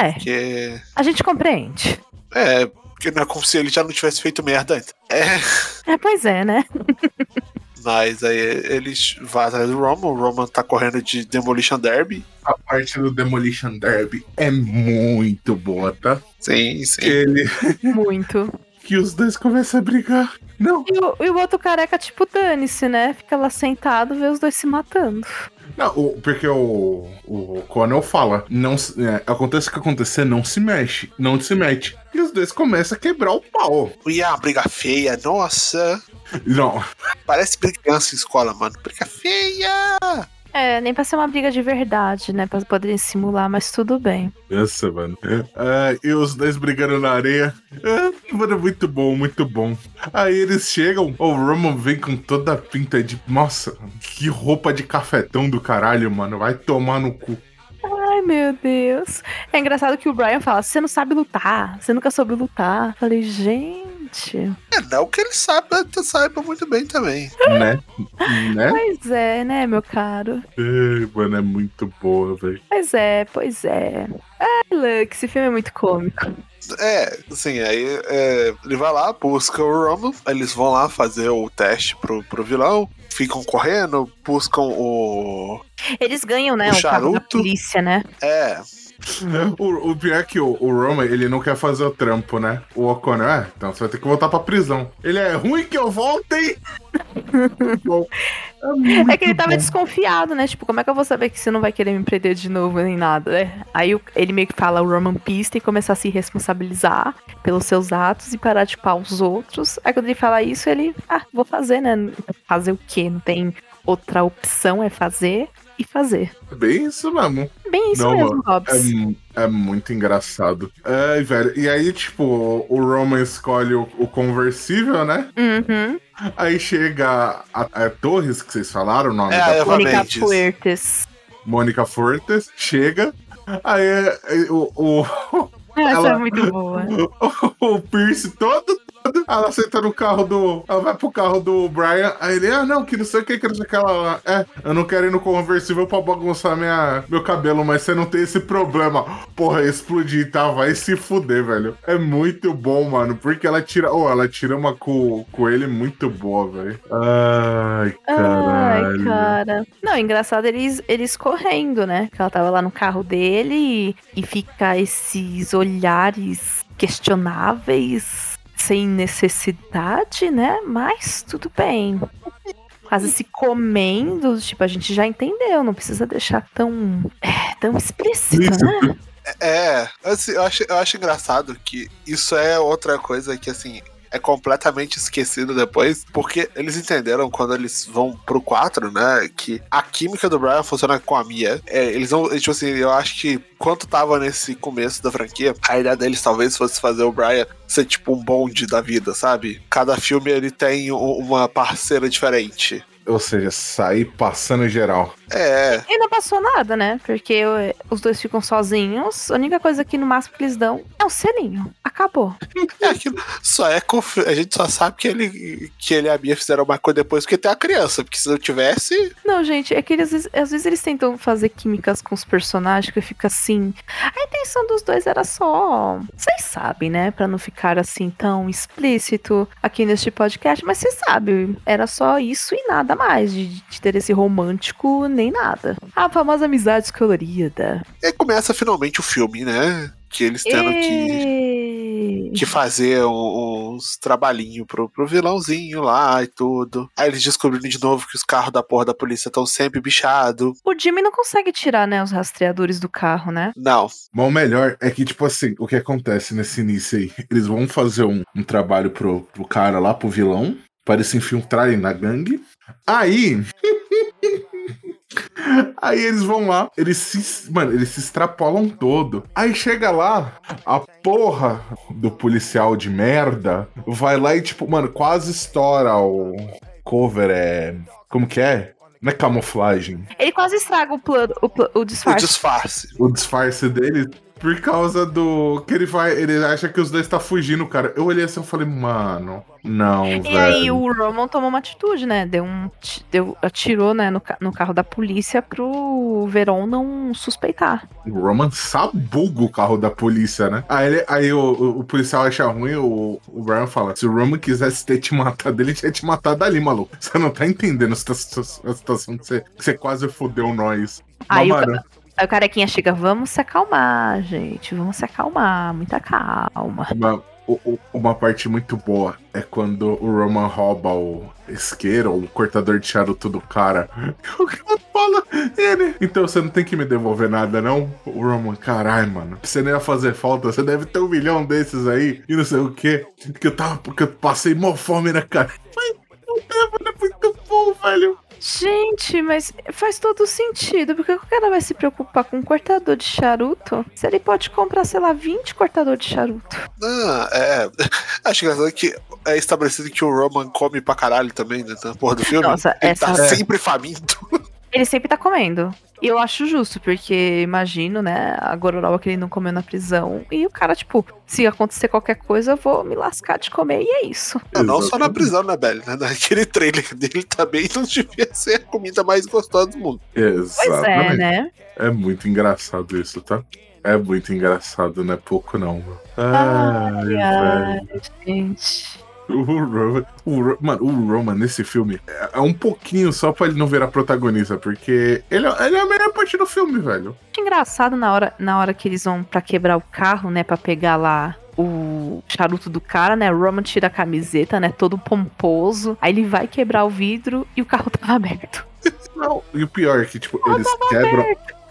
É. Porque. A gente compreende. É, porque não é como se ele já não tivesse feito merda antes. É. É, pois é, né? Mas aí eles vão atrás do Roman, o Roman tá correndo de Demolition Derby. A parte do Demolition Derby é muito boa, tá? Sim, sim. Ele. Muito. Que os dois começam a brigar. Não, E o, e o outro careca, tipo, dane-se, né? Fica lá sentado, vê os dois se matando. não, o- porque o, o Conan fala, não, é, acontece o que acontecer, não se mexe, não se mete. E os dois começam a quebrar o pau. E a briga feia, nossa. Não, Parece briga de criança em escola, mano. Briga feia! É, nem pra ser uma briga de verdade, né? Pra poderem simular, mas tudo bem. Nossa, mano. Ah, e os dois brigando na areia. Ah, mano, muito bom, muito bom. Aí eles chegam, o Roman vem com toda a pinta de. Nossa, que roupa de cafetão do caralho, mano. Vai tomar no cu. Ai, meu Deus. É engraçado que o Brian fala: você não sabe lutar, você nunca soube lutar. Falei, gente. É, não que ele saiba, saiba muito bem também. Né? né? Pois é, né, meu caro? Ai, mano, é muito boa, velho. Pois é, pois é. Ai, Luke, esse filme é muito cômico. É, assim, aí é, ele vai lá, busca o aí eles vão lá fazer o teste pro, pro vilão, ficam correndo, buscam o. Eles ganham, né? O O, charuto. polícia, né? É, O, o pior é que o, o Roman, ele não quer fazer o trampo, né? O O'Connor, é, então você vai ter que voltar pra prisão. Ele é ruim que eu volte? Bom, muito É que ele tava bom. desconfiado, né? Tipo, como é que eu vou saber que você não vai querer me prender de novo nem nada, né? Aí o- ele meio que fala o Roman Pista e começar a se responsabilizar pelos seus atos e parar de pau os outros. Aí quando ele fala isso, ele, ah, vou fazer, né? Fazer o quê? Não tem outra opção, é fazer e fazer. Bem isso mesmo. Bem isso Não, mesmo, Hobbs. É, é muito engraçado. Ai, velho. E aí, tipo, o Roman escolhe o, o conversível, né? Uhum. Aí chega a, a Torres, que vocês falaram o nome É, da Mônica. Fuertes. Mônica Fortes, chega. Aí é, é, o, o, Essa Ela- é muito boa. o Pierce todo, todo. Ela senta no carro do. Ela vai pro carro do Brian. Aí ele, ah, não, que não sei o que, que não sei o que ela. É, eu não quero ir no conversível pra bagunçar minha, meu cabelo, mas você não tem esse problema. Porra, explodir, tá? Vai se fuder, velho. É muito bom, mano. Porque ela tira. Oh, ela tira uma com, com ele muito boa, velho. Ai, Ai, caralho. cara. Não, engraçado eles, eles correndo, né? Que ela tava lá no carro dele e, e fica esses olhares questionáveis, sem necessidade, né? Mas tudo bem. Quase se comendo, tipo, a gente já entendeu, não precisa deixar tão, é, tão explícito, né? É, assim, eu acho, eu acho engraçado que isso é outra coisa que, assim, é completamente esquecido depois, porque eles entenderam quando eles vão pro 4, né, que a química do Brian funciona com a Mia. É, eles vão, tipo assim, eu acho que quando tava nesse começo da franquia, a ideia deles talvez fosse fazer o Brian ser tipo um bonde da vida, sabe? Cada filme ele tem uma parceira diferente. Ou seja, sair passando geral. É, E não passou nada, né? Porque os dois ficam sozinhos. A única coisa que no máximo que eles dão é um selinho. Acabou. é aquilo. Só é confi- a gente só sabe que ele que ele e a Mia fizeram uma coisa depois porque tem a criança, porque se não tivesse, Não, gente, é que eles, às vezes- às vezes eles tentam fazer químicas com os personagens que fica assim. A intenção dos dois era só. Vocês sabem, né? Pra não ficar assim tão explícito aqui neste podcast, mas vocês sabem, era só isso e nada mais de, de ter esse romântico nem nada. A famosa amizade colorida. E aí começa finalmente o filme, né? Que eles tendo que, E... que fazer um- uns trabalhinhos pro, pro vilãozinho lá e tudo. Aí eles descobriram de novo que os carros da porra da polícia estão sempre bichados. O Jimmy não consegue tirar, né, os rastreadores do carro, né? Não. Mas o melhor é que, tipo assim, o que acontece nesse início aí? Eles vão fazer um, um trabalho pro, pro cara lá, pro vilão, para se infiltrarem na gangue. Aí. Aí eles vão lá, eles se. Mano, eles se extrapolam todo. Aí chega lá, a porra do policial de merda vai lá e, tipo, mano, quase estoura o cover. É. Como que é? Não é camuflagem. Ele quase estraga o plano, o, o O disfarce. disfarce. o disfarce dele. Por causa do. Que ele vai. Ele acha que os dois tá fugindo, cara. Eu olhei assim e falei, mano. Não, E velho. aí o Roman tomou uma atitude, né? Deu um. Deu, atirou, né, no, no carro da polícia pro Veron não suspeitar. O Roman sabuga o carro da polícia, né? Aí, ele- aí o, o- o policial acha ruim, o, o Brian fala: se o Roman quisesse ter te matado, ele tinha te matado ali, maluco. Você não tá entendendo a situa- a situação que você, que você quase fodeu nós. Aí Mas, o, Aí o carequinha chega, vamos se acalmar, gente. Vamos se acalmar, muita calma. uma, uma parte muito boa é quando o Roman rouba o isqueiro, o cortador de charuto do cara. O cara fala, ele. Então você não tem que me devolver nada, não? O Roman, caralho, mano. Você não ia fazer falta, você deve ter um milhão desses aí e não sei o quê. Que eu tava, porque eu passei mó fome, né, cara? Mano, é muito bom, velho. Gente, mas faz todo sentido. Porque o cara vai se preocupar com um cortador de charuto? Se ele pode comprar, sei lá, 20 cortadores de charuto. Ah, é. Acho engraçado que é estabelecido que o Roman come pra caralho também, né? Na porra do filme. Nossa, Ele essa. tá sempre faminto. Ele sempre tá comendo. E eu acho justo, porque imagino, né, a gororoba que ele não comeu na prisão. E o cara, tipo, se acontecer qualquer coisa, eu vou me lascar de comer. E é isso. Não, não só na prisão, né, Belly? Né? Naquele trailer dele também não devia ser a comida mais gostosa do mundo. Pois Exatamente. é, né? É muito engraçado isso, tá? É muito engraçado, não é pouco não. Ai, velho. ai, gente. O Roman, o Ro- mano, o Roman nesse filme é- é um pouquinho só pra ele não virar protagonista, porque ele, é- ele é a melhor parte do filme, velho. Acho engraçado na hora, na hora que eles vão pra quebrar o carro, né, Pra pegar lá o charuto do cara, né? O Roman tira a camiseta, né, todo pomposo. Aí ele vai quebrar o vidro e o carro tava aberto. Não, e o pior é que, tipo, eles quebram,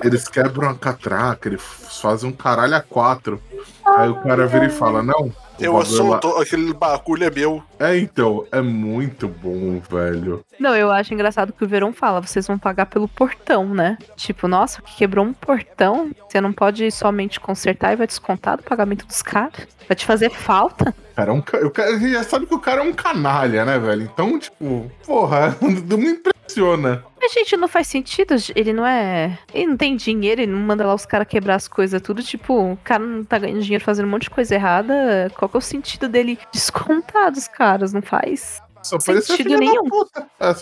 eles quebram a catraca, eles fazem um caralho a quatro. Aí o cara vira e fala, não. Eu bagulho lá- assunto, aquele bagulho é meu. É, então, é muito bom, velho. Não, eu acho engraçado que o Verão fala, vocês vão pagar pelo portão, né? Tipo, nossa, que quebrou um portão, você não pode somente consertar e vai descontar do pagamento dos caras? Vai te fazer falta? Cara, é um, o cara já sabe que o cara é um canalha, né, velho? Então, tipo, porra, não me impressiona. Mas, gente, não faz sentido. Ele não é. Ele não tem dinheiro, ele não manda lá os caras quebrar as coisas tudo. Tipo, o cara não tá ganhando dinheiro fazendo um monte de coisa errada. Qual que é o sentido dele descontar dos caras? Não faz Só sentido nenhum. É,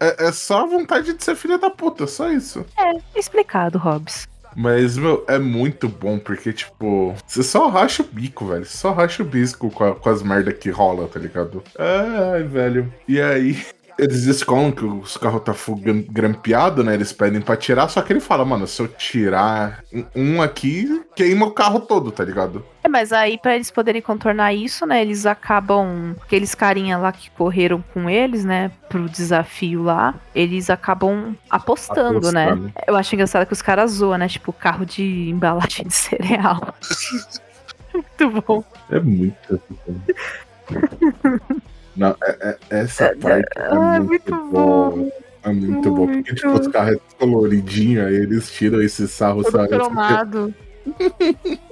é- é só a vontade de ser filha da puta, só isso. explicado, Hobbs. Mas, meu, é muito bom, porque, tipo, você só racha o bico, velho. Você só racha o bico com, a- com as merda que rola, tá ligado? Ai, velho. E aí, eles descolam que os carros tá grampeado, né? Eles pedem pra tirar, só que ele fala, mano, se eu tirar um- aqui, queima o carro todo, tá ligado? É, mas aí, pra eles poderem contornar isso, né? Eles acabam. Aqueles carinha lá que correram com eles, né? Pro desafio lá. Eles acabam apostando, né? Apostando. Eu acho engraçado que os caras zoam, né? Tipo, carro de embalagem de cereal. Muito bom. É muito. Não, é- é- essa parte é Ah, muito, muito boa. bom. É muito bom. Porque, Muito. tipo, os carros é coloridinho, aí eles tiram esse sarro, Todo sabe? cromado.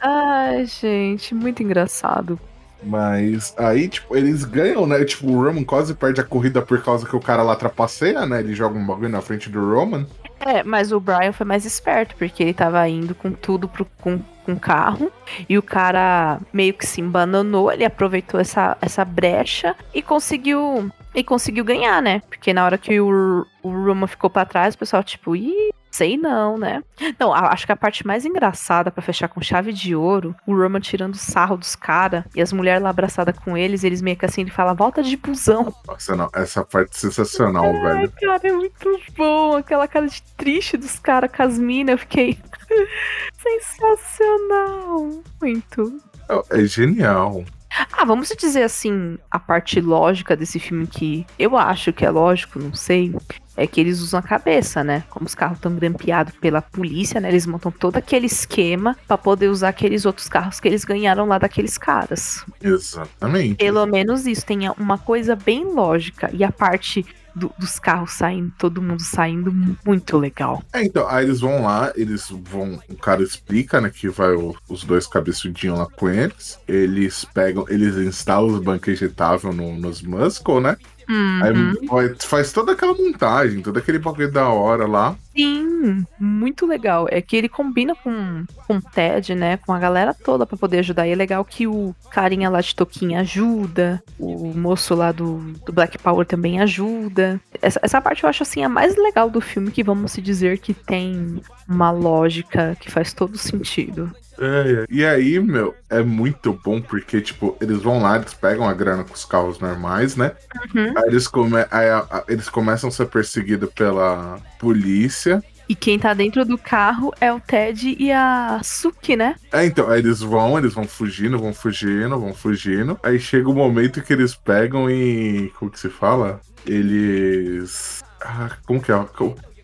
Ai, gente, muito engraçado. Mas aí, tipo, eles ganham, né? Tipo, o Roman quase perde a corrida por causa que o cara lá trapaceia, né? Ele joga um bagulho na frente do Roman. É, mas o Brian foi mais esperto, porque ele tava indo com tudo pro, com, com o carro. E o cara meio que se embananou, ele aproveitou essa, essa brecha e conseguiu. E conseguiu ganhar, né? Porque na hora que o, o Roman ficou pra trás, o pessoal, tipo, ih, sei não, né? Não, acho que a parte mais engraçada pra fechar com chave de ouro, o Roman tirando sarro dos caras e as mulheres lá abraçadas com eles, eles meio que assim, ele fala, volta de busão. Nossa, não, essa parte é sensacional, Ai, velho. cara, é muito bom. Aquela cara de triste dos caras com as minas. Eu fiquei. Sensacional. Muito. É, é genial. Ah, vamos dizer assim, a parte lógica desse filme que eu acho que é lógico, não sei, é que eles usam a cabeça, né? Como os carros estão grampeados pela polícia, né? Eles montam todo aquele esquema pra poder usar aqueles outros carros que eles ganharam lá daqueles caras. Exatamente. Pelo menos isso, tem uma coisa bem lógica. E a parte do- dos carros saindo, todo mundo saindo, muito legal. É, então, aí eles vão lá, eles vão. O cara explica, né, que vai o- os dois cabeçudinhos lá com eles. Eles pegam, eles instalam os banquetes etáveis no, nos Muscle, né? Aí Uhum. faz- faz toda aquela montagem, todo aquele bagulho da hora lá. Sim, muito legal. É que ele combina com, com o Ted, né? Com a galera toda pra poder ajudar. E é legal que o carinha lá de Toquinha ajuda, o moço lá do, do Black Power também ajuda. Essa, essa parte eu acho assim a mais legal do filme, que vamos se dizer que tem uma lógica que faz todo sentido. É, é. E aí, meu, é muito bom porque, tipo, eles vão lá, eles pegam a grana com os carros normais, né? Uhum. Aí eles, come aí a- a- eles começam a ser perseguidos pela polícia. E quem tá dentro do carro é o Ted e a Suki, né? É, então, aí eles vão, eles vão fugindo, vão fugindo, vão fugindo. Aí chega o momento que eles pegam e. Como que se fala? Eles. Ah, como que é?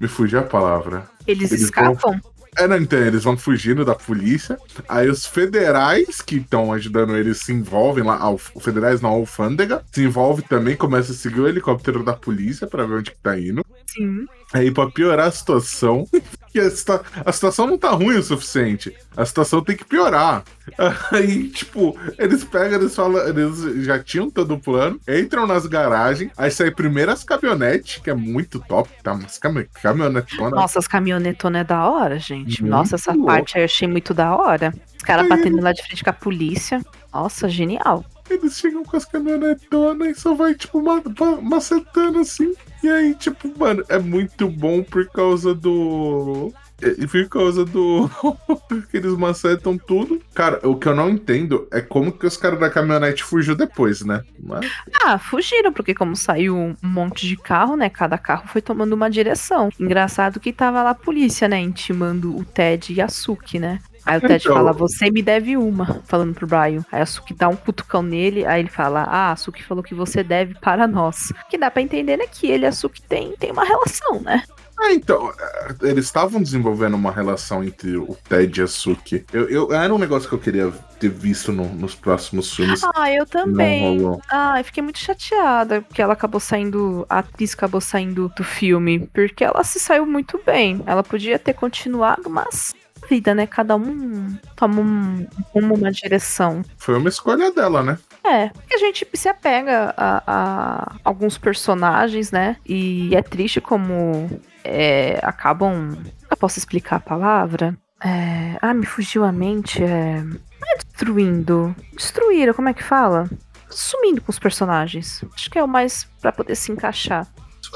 Me fugiu a palavra. Eles, Eles vão- escapam. É, não, então, eles vão fugindo da polícia. Aí os federais que estão ajudando eles se envolvem lá. Os federais não, a alfândega. Se envolve também, começa a seguir o helicóptero da polícia pra ver onde que tá indo. Sim. Aí, pra piorar a situação, que a, situa- a situação não tá ruim o suficiente. A situação tem que piorar. Aí, tipo, eles pegam, eles falam, eles já tinham todo o plano, entram nas garagens, aí sai primeiro as caminhonetes, que é muito top, tá? Umas cami caminhonetonas. Nossa, as caminhonetonas é da hora, gente. Muito Nossa, essa louco. parte aí eu achei muito da hora. Os caras batendo lá de frente com a polícia. Nossa, genial. Eles chegam com as caminhonetonas e só vai, tipo, ma ma- macetando assim. E aí, tipo, mano, é muito bom por causa do. E por causa do. que eles macetam tudo. Cara, o que eu não entendo é como que os caras da caminhonete fugiu depois, né? Mas, Ah, fugiram, porque como saiu um monte de carro, né? Cada carro foi tomando uma direção. Engraçado que tava lá a polícia, né? Intimando o Ted e a Suki, né? Aí o Ted Então- fala, você me deve uma, falando pro Brian. Aí a Suki dá um cutucão nele, aí ele fala, ah, a Suki falou que você deve para nós. Que dá pra entender, né, que ele e a Suki tem, tem uma relação, né? Ah, então, é, eles estavam desenvolvendo uma relação entre o Ted e a Suki. Eu, eu- era um negócio que eu queria ter visto no- nos próximos filmes. Ah, eu também. Ah, eu fiquei muito chateada porque ela acabou saindo, a atriz acabou saindo do filme, porque ela se saiu muito bem. Ela podia ter continuado, mas vida, né? Cada um toma um, uma direção. Foi uma escolha dela, né? É, porque a gente se apega a, a alguns personagens, né? E é triste como é, acabam. Eu posso explicar a palavra? É, ah, me fugiu a mente. É, não é destruindo. Destruíram, como é que fala? Sumindo com os personagens. Acho que é o mais pra poder se encaixar.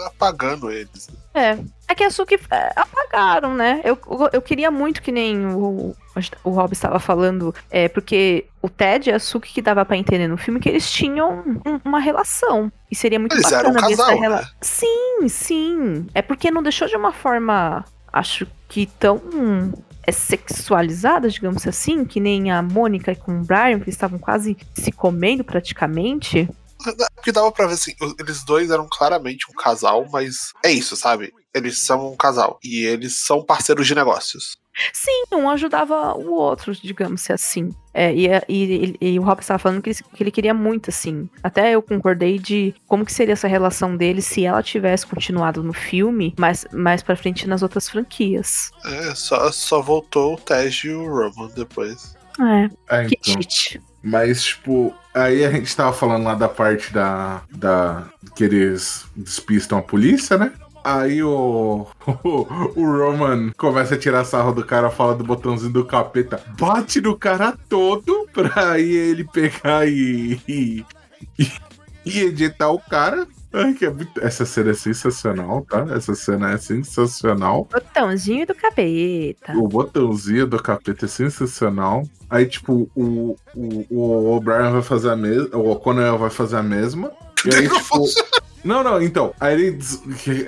Apagando eles. É. É que a Suki é, apagaram, né? Eu, eu, queria muito que nem o, o Rob estava falando, é, porque o Ted e a Suki que dava pra entender no filme que eles tinham um- uma relação. E seria muito Eles bacana um ver essa né? relação. Sim, sim. É porque não deixou de uma forma, acho que tão é sexualizada, digamos assim, que nem a Mônica com o Brian, que estavam quase se comendo praticamente. Porque dava pra ver assim, eles dois eram claramente um casal, mas é isso, sabe? Eles são um casal. E eles são parceiros de negócios. Sim, um ajudava o outro, digamos assim. É, e, e, e, e o Rob estava falando que ele, que ele queria muito, assim. Até eu concordei de como que seria essa relação dele se ela tivesse continuado no filme, mas mais pra frente nas outras franquias. É, só, só voltou o Tej e o Roman depois. É, É, que então. cheat. Mas, tipo, aí a gente tava falando lá da parte da. da que eles despistam a polícia, né? Aí o, o, o Roman começa a tirar sarro do cara, fala do botãozinho do capeta, bate no cara todo pra aí ele pegar e, e, e, editar o cara. Ai, que é muito- Essa cena é sensacional, tá? Essa cena é sensacional. Botãozinho do capeta. O botãozinho do capeta é sensacional. Aí, tipo, o, o, o O'Brien vai fazer a mesma. O O'Connell vai fazer a mesma. E aí, tipo. Não, não, então. Aí ele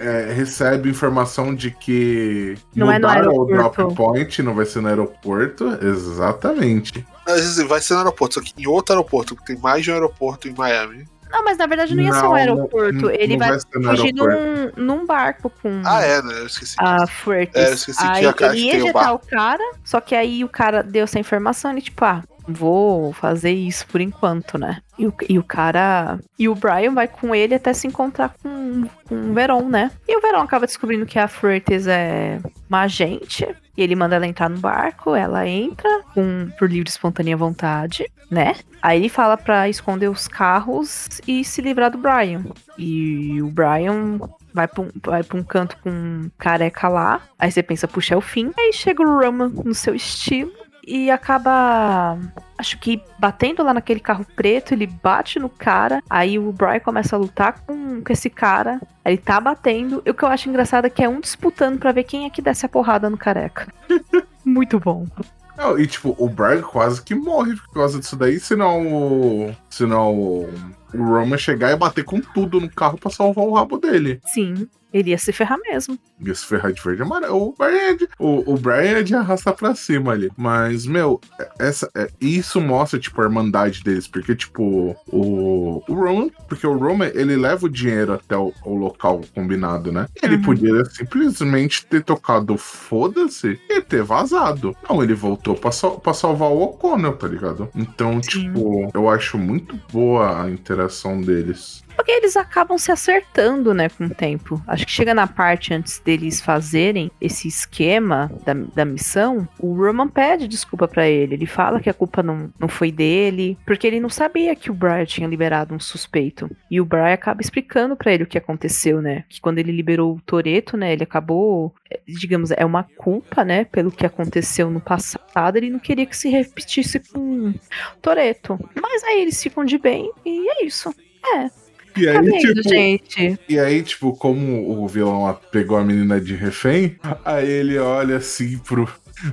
é, recebe informação de que Não é no mudaram o aeroporto. drop point, não vai ser no aeroporto. Exatamente. Mas assim, vai ser no aeroporto, só que em outro aeroporto, porque tem mais de um aeroporto em Miami. Não, mas na verdade não ia ser Não, um aeroporto. não- ele não vai, vai ser fugir num, num barco com Ah, é, né? Eu esqueci. a disso. Fuertes. É, eu esqueci que aí a caixa ele ia o ejetar barco. o cara, só que aí o cara deu essa informação e tipo, ah, vou fazer isso por enquanto, né? E o, e o cara. E o Brian vai com ele até se encontrar com, com o Veron, né? E o Veron acaba descobrindo que a Fuertes é uma agente. Ele manda ela entrar no barco, ela entra com, por livre e espontânea vontade, né? Aí ele fala pra esconder os carros e se livrar do Brian. E o Brian vai pra um, vai pra um canto com um careca lá. Aí você pensa, puxa, é o fim. Aí chega o Roman no seu estilo e acaba. Acho que batendo lá naquele carro preto, ele bate no cara. Aí o Brian começa a lutar com, com esse cara. Ele tá batendo. E o que eu acho engraçado é que é um disputando pra ver quem é que desce a porrada no careca. Muito bom. Não, e tipo, o Brian quase que morre por causa disso daí, senão o. Senão o, Roman chegar e bater com tudo no carro pra salvar o rabo dele. Sim, ele ia se ferrar mesmo. Ia se ferrar de verde e amarelo. O Brian, o, o Brian de arrastar pra cima ali. Mas, meu, essa, é, isso mostra, tipo, a irmandade deles. Porque, tipo, o, o Roman, porque o Roman, ele leva o dinheiro até o, o local combinado, né? Ele Uhum. podia simplesmente ter tocado foda-se e ter vazado. Não, ele voltou pra, sal- pra salvar o O'Connell, tá ligado? Então, Sim. tipo, eu acho muito boa a interação deles. Porque eles acabam se acertando, né, com o tempo. Acho que chega na parte antes deles fazerem esse esquema da, da missão, o Roman pede desculpa pra ele. Ele fala que a culpa não, não foi dele, porque ele não sabia que o Brian tinha liberado um suspeito. E o Brian acaba explicando pra ele o que aconteceu, né? Que quando ele liberou o Toreto, né, ele acabou, eh, digamos, é uma culpa, né, pelo que aconteceu no passado. Ele não queria que se repetisse com Toreto. Mas aí eles ficam de bem e é isso. É, E Tá aí, vendo, tipo, gente? E aí, tipo, como o vilão pegou a menina de refém, aí ele olha assim pro,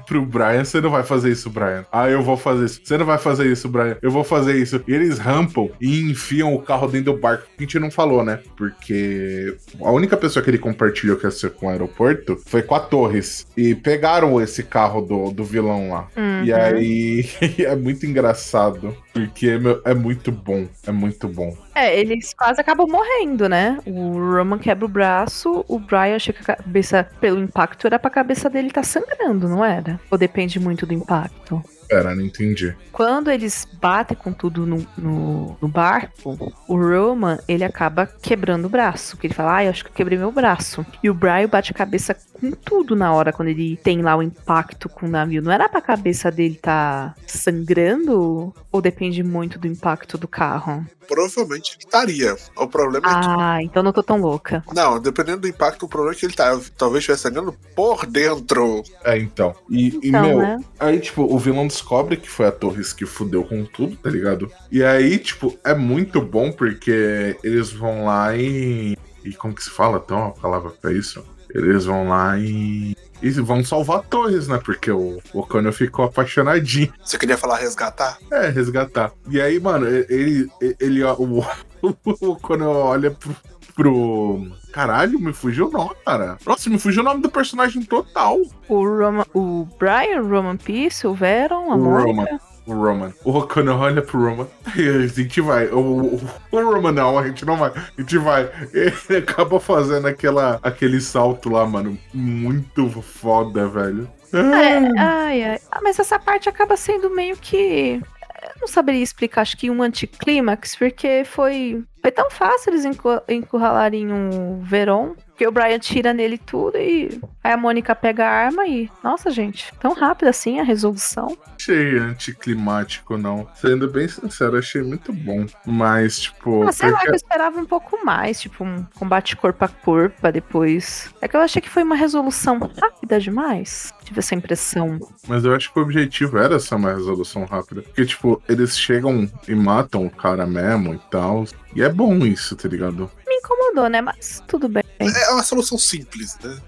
pro Brian, você não vai fazer isso, Brian. Ah, eu vou fazer isso. Você não vai fazer isso, Brian. Eu vou fazer isso. E eles rampam e enfiam o carro dentro do barco. A gente não falou, né? Porque a única pessoa que ele compartilhou que ia com o aeroporto foi com a Torres. E pegaram esse carro do, do vilão lá. E Uhum. aí é muito engraçado. Porque meu, é muito bom. É muito bom. É, eles quase acabam morrendo, né? O Roman quebra o braço, o Brian que a cabeça, pelo impacto, era pra cabeça dele tá sangrando, não era? Ou depende muito do impacto? Pera, não entendi. Quando eles batem com tudo no, no, no barco, o Roman, ele acaba quebrando o braço. Que ele fala, ah, eu acho que eu quebrei meu braço. E o Brian bate a cabeça com tudo na hora, quando ele tem lá o impacto com o navio. Não era pra cabeça dele tá sangrando? Ou depende muito do impacto do carro? Provavelmente ele estaria. O problema é que. Ah, então não tô tão louca. Não, dependendo do impacto, o problema é que ele tá, talvez estivesse sangrando por dentro. É, então. E, e, Então, meu, né? aí, tipo, o vilão descobre que foi a Torres que fudeu com tudo, tá ligado? E aí, tipo, é muito bom porque eles vão lá e. E como que se fala então a palavra pra isso? Eles vão lá e. E vão salvar Torres, né? Porque o, o O'Connell ficou apaixonadinho. Você queria falar resgatar? É, resgatar. E aí, mano, ele. ele, ele o, o olha pro. pro... Caralho, me fugiu o nome, cara. Nossa, me fugiu o nome do personagem total. O, Roman, o Brian, o Roman Peace, o Veron, a O Mônica. Roman. O Roman. O O'Connor olha pro Roman. A gente vai. O, o, o Roman não, a gente não vai. A gente vai. Ele acaba fazendo aquela, aquele salto lá, mano. Muito foda, velho. É, ai, ai. Ah, mas essa parte acaba sendo meio que. Eu não saberia explicar, acho que um anticlímax, porque foi. Foi tão fácil eles encu- encurralarem o Veron. Que o Brian tira nele tudo e aí a Mônica pega a arma e. Nossa, gente, tão rápido assim a resolução. Achei anticlimático, não. Sendo bem sincero, achei muito bom. Mas, tipo. Ah, sei lá, que porque- eu esperava um pouco mais, tipo, um combate corpo a corpo depois. É que eu achei que foi uma resolução rápida demais. Tive essa impressão. Mas eu acho que o objetivo era essa uma resolução rápida. Porque, tipo, eles chegam e matam o cara mesmo e tal. E é bom isso, tá ligado? Incomodou, né? Mas tudo bem. É uma solução simples, né?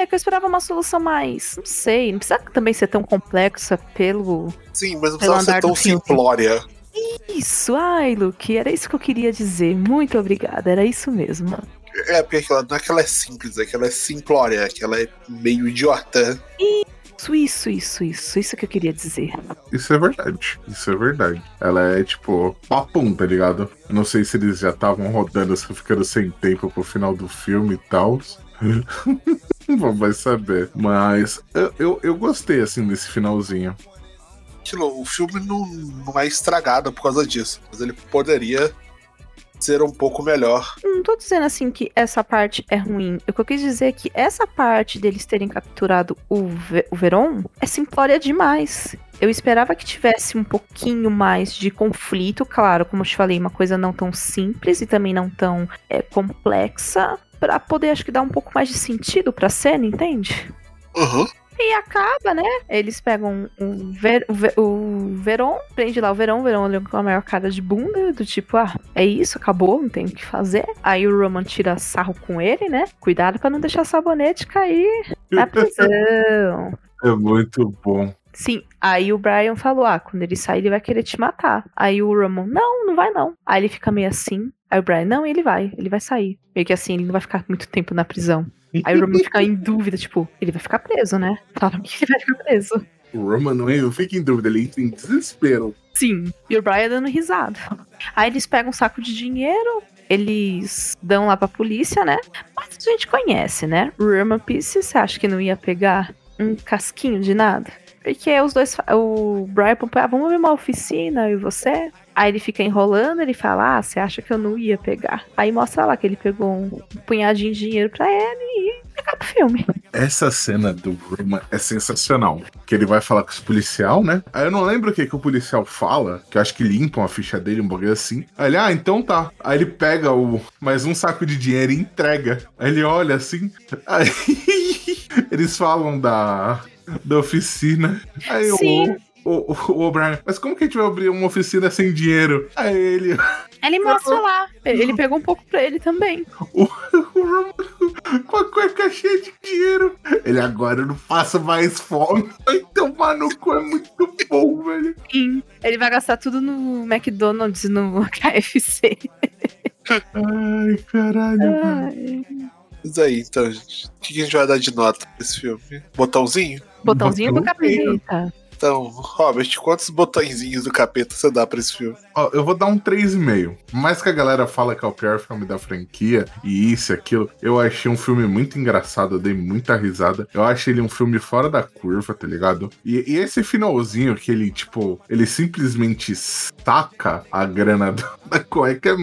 É, que eu esperava uma solução mais. Não sei, não precisa também ser tão complexa pelo. Sim, mas não precisava ser tão filme. simplória. Isso, ai, Luke, era isso que eu queria dizer. Muito obrigada, era isso mesmo. É, porque aquela, não é que ela é simples, é que ela é simplória, é que ela é meio idiota. Isso, isso, isso, isso, isso que eu queria dizer. Isso é verdade. Isso é verdade. Ela é, tipo, papum, tá ligado? Eu não sei se eles já estavam rodando, ficando sem tempo pro final do filme e tal. Não vai saber. Mas eu, eu, eu gostei, assim, desse finalzinho. O filme não, não é estragado por causa disso, mas ele poderia ser um pouco melhor. Não tô dizendo assim que essa parte é ruim. O que eu quis dizer é que essa parte deles terem capturado o, Ve o Veron é simplória demais. Eu esperava que tivesse um pouquinho mais de conflito, claro, como eu te falei, uma coisa não tão simples e também não tão é, complexa, para poder acho que dar um pouco mais de sentido pra cena, entende? Uhum. E acaba, né? Eles pegam o, Ver, o, Ver, o Veron, prende lá o Verão, o Verão olha com a maior cara de bunda, do tipo, ah, é isso, acabou, não tem o que fazer. Aí o Roman tira sarro com ele, né? Cuidado para não deixar o sabonete cair na prisão. É muito bom. Sim, aí o Brian falou: ah, quando ele sair, ele vai querer te matar. Aí o Roman, não, não vai não. Aí ele fica meio assim. Aí o Brian, não, ele vai, ele vai sair. Meio que assim, ele não vai ficar muito tempo na prisão. Aí o Roman fica em dúvida, tipo, ele vai ficar preso, né? Fala que ele vai ficar preso. O Roman não, não fica em dúvida, ele entra em desespero. Sim, e o Brian dando risada. Aí eles pegam um saco de dinheiro, eles dão lá pra polícia, né? Mas a gente conhece, né? O Roman Peace, você acha que não ia pegar um casquinho de nada? Porque os dois. O Brian propõe, ah, vamos ver uma oficina, e você? Aí ele fica enrolando, ele fala, ah, você acha que eu não ia pegar? Aí mostra lá que ele pegou um punhadinho de dinheiro pra ele e acaba o filme. Essa cena do Roman é sensacional. Que ele vai falar com os policial, né? Aí eu não lembro o que, que o policial fala, que eu acho que limpam a ficha dele, um bagulho assim. Aí ele, ah, então tá. Aí ele pega o mais um saco de dinheiro e entrega. Aí ele olha assim. Aí eles falam da da oficina. Aí Sim. O, o, o O'Brien, mas como que a gente vai abrir uma oficina sem dinheiro? Aí ele. Ele mostra lá. Ele pegou um pouco pra ele também. O, o com a cueca cheia de dinheiro. Ele agora não faço mais fome. Então, mano, é muito bom, velho. Sim. Ele vai gastar tudo no McDonald's, no KFC. Ai, caralho. Ai. Mas aí, então, gente. O que a gente vai dar de nota pra esse filme? Botãozinho? Botãozinho do Botãozinho. capeta. Então, Robert, quantos botõezinhos do capeta você dá pra esse filme? Ó, eu vou dar um 3,5. Mais que a galera fala que é o pior filme da franquia, e isso e aquilo, eu achei um filme muito engraçado, eu dei muita risada. Eu achei ele um filme fora da curva, tá ligado? E, e esse finalzinho que ele, tipo, ele simplesmente saca a grana da cueca,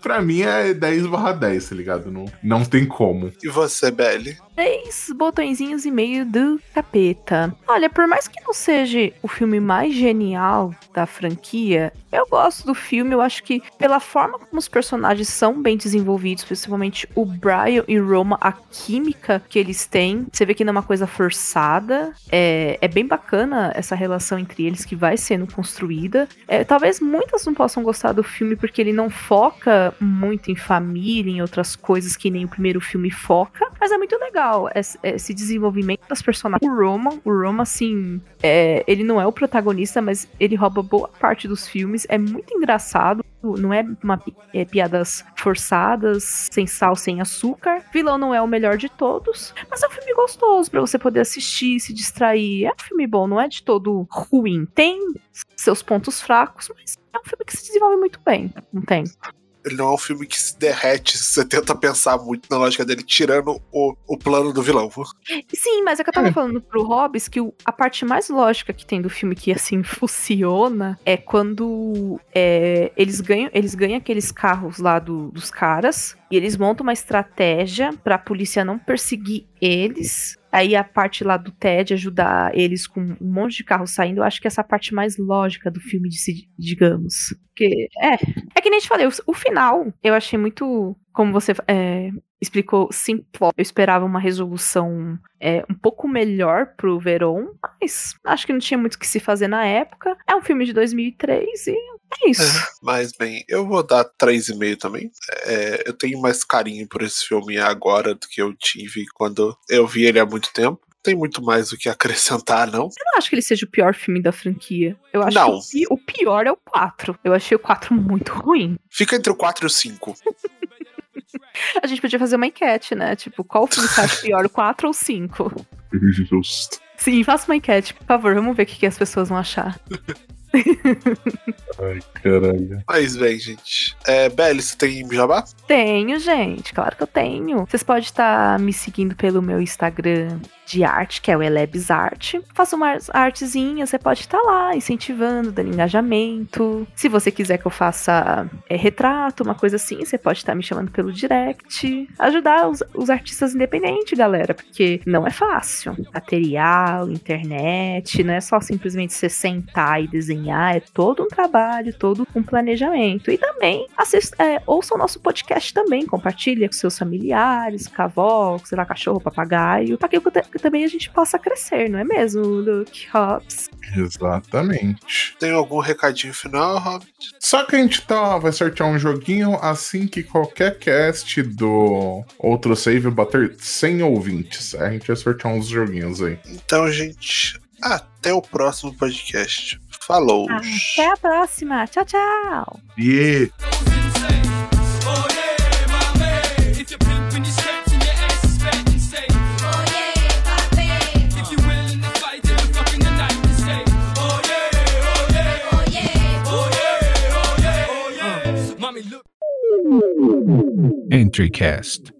pra mim é 10 barra 10, tá ligado? Não, não tem como. E você, Belly? Três botõezinhos e meio do capeta. Olha, por mais que não seja o filme mais genial da franquia, eu gosto do filme. Eu acho que pela forma como os personagens são bem desenvolvidos, principalmente o Brian e Roma, a química que eles têm, você vê que não é uma coisa forçada. É, é bem bacana essa relação entre eles que vai sendo construída. É, talvez muitas não possam gostar do filme porque ele não foca muito em família, em outras coisas que nem o primeiro filme foca, mas é muito legal esse, esse desenvolvimento das personagens. O Roman, o Roman, assim, é, ele não é o protagonista, mas ele rouba boa parte dos filmes. É muito engraçado. Não é, uma, é piadas forçadas, sem sal, sem açúcar. Vilão não é o melhor de todos, mas é um filme gostoso pra você poder assistir, se distrair. É um filme bom, não é de todo ruim. Tem seus pontos fracos, mas é um filme que se desenvolve muito bem. Não tem? Ele não é um filme que se derrete se você tenta pensar muito na lógica dele, tirando o, o plano do vilão. Sim, mas é que eu tava falando pro Hobbes que o- a parte mais lógica que tem do filme que assim funciona é quando é, eles ganham eles ganham aqueles carros lá do- dos caras e eles montam uma estratégia pra polícia não perseguir eles. Aí a parte lá do Ted ajudar eles com um monte de carro saindo, eu acho que essa é parte mais lógica do filme, digamos. Porque, é, é que nem te falei, o, final eu achei muito, como você é, explicou, simplório. Eu esperava uma resolução é, um pouco melhor pro Veron, mas acho que não tinha muito o que se fazer na época. É um filme de 2003 e é isso. Mas bem, eu vou dar 3,5 também. É, eu tenho mais carinho por esse filme agora do que eu tive quando eu vi ele há muito tempo. Tem muito mais o que acrescentar, não. Eu não acho que ele seja o pior filme da franquia. Eu acho Não. que o pi- o pior é o 4. Eu achei o 4 muito ruim. Fica entre o 4 e o 5. A gente podia fazer uma enquete, né? Tipo, qual filme você acha pior, o 4 ou o 5? Justo. Sim, faça uma enquete, por favor. Vamos ver o que as pessoas vão achar. Ai, caralho. Mas bem, gente. É, Belly, você tem jabá? Tenho, gente. Claro que eu tenho. Vocês podem estar me seguindo pelo meu Instagram de arte, que é o Elebs Art. Faça umas artezinhas, você pode estar lá incentivando, dando engajamento. Se você quiser que eu faça é, retrato, uma coisa assim, você pode estar me chamando pelo direct. Ajudar os, os artistas independentes, galera, porque não é fácil. Material, internet, não é só simplesmente você sentar e desenhar, é todo um trabalho, todo um planejamento. E também assista, é, ouça o nosso podcast também, compartilha com seus familiares, com a avó, sei lá, cachorro, papagaio, para que eu, também a gente possa crescer, não é mesmo, Luke Hobbs? Exatamente. Tem algum recadinho final, Hobbit? Só que a gente tá, vai sortear um joguinho assim que qualquer cast do outro save bater 100 ouvintes. A gente vai sortear uns joguinhos aí. Então, gente, até o próximo podcast. Falou! Até a próxima! Tchau, tchau! Yeah. EntryCast.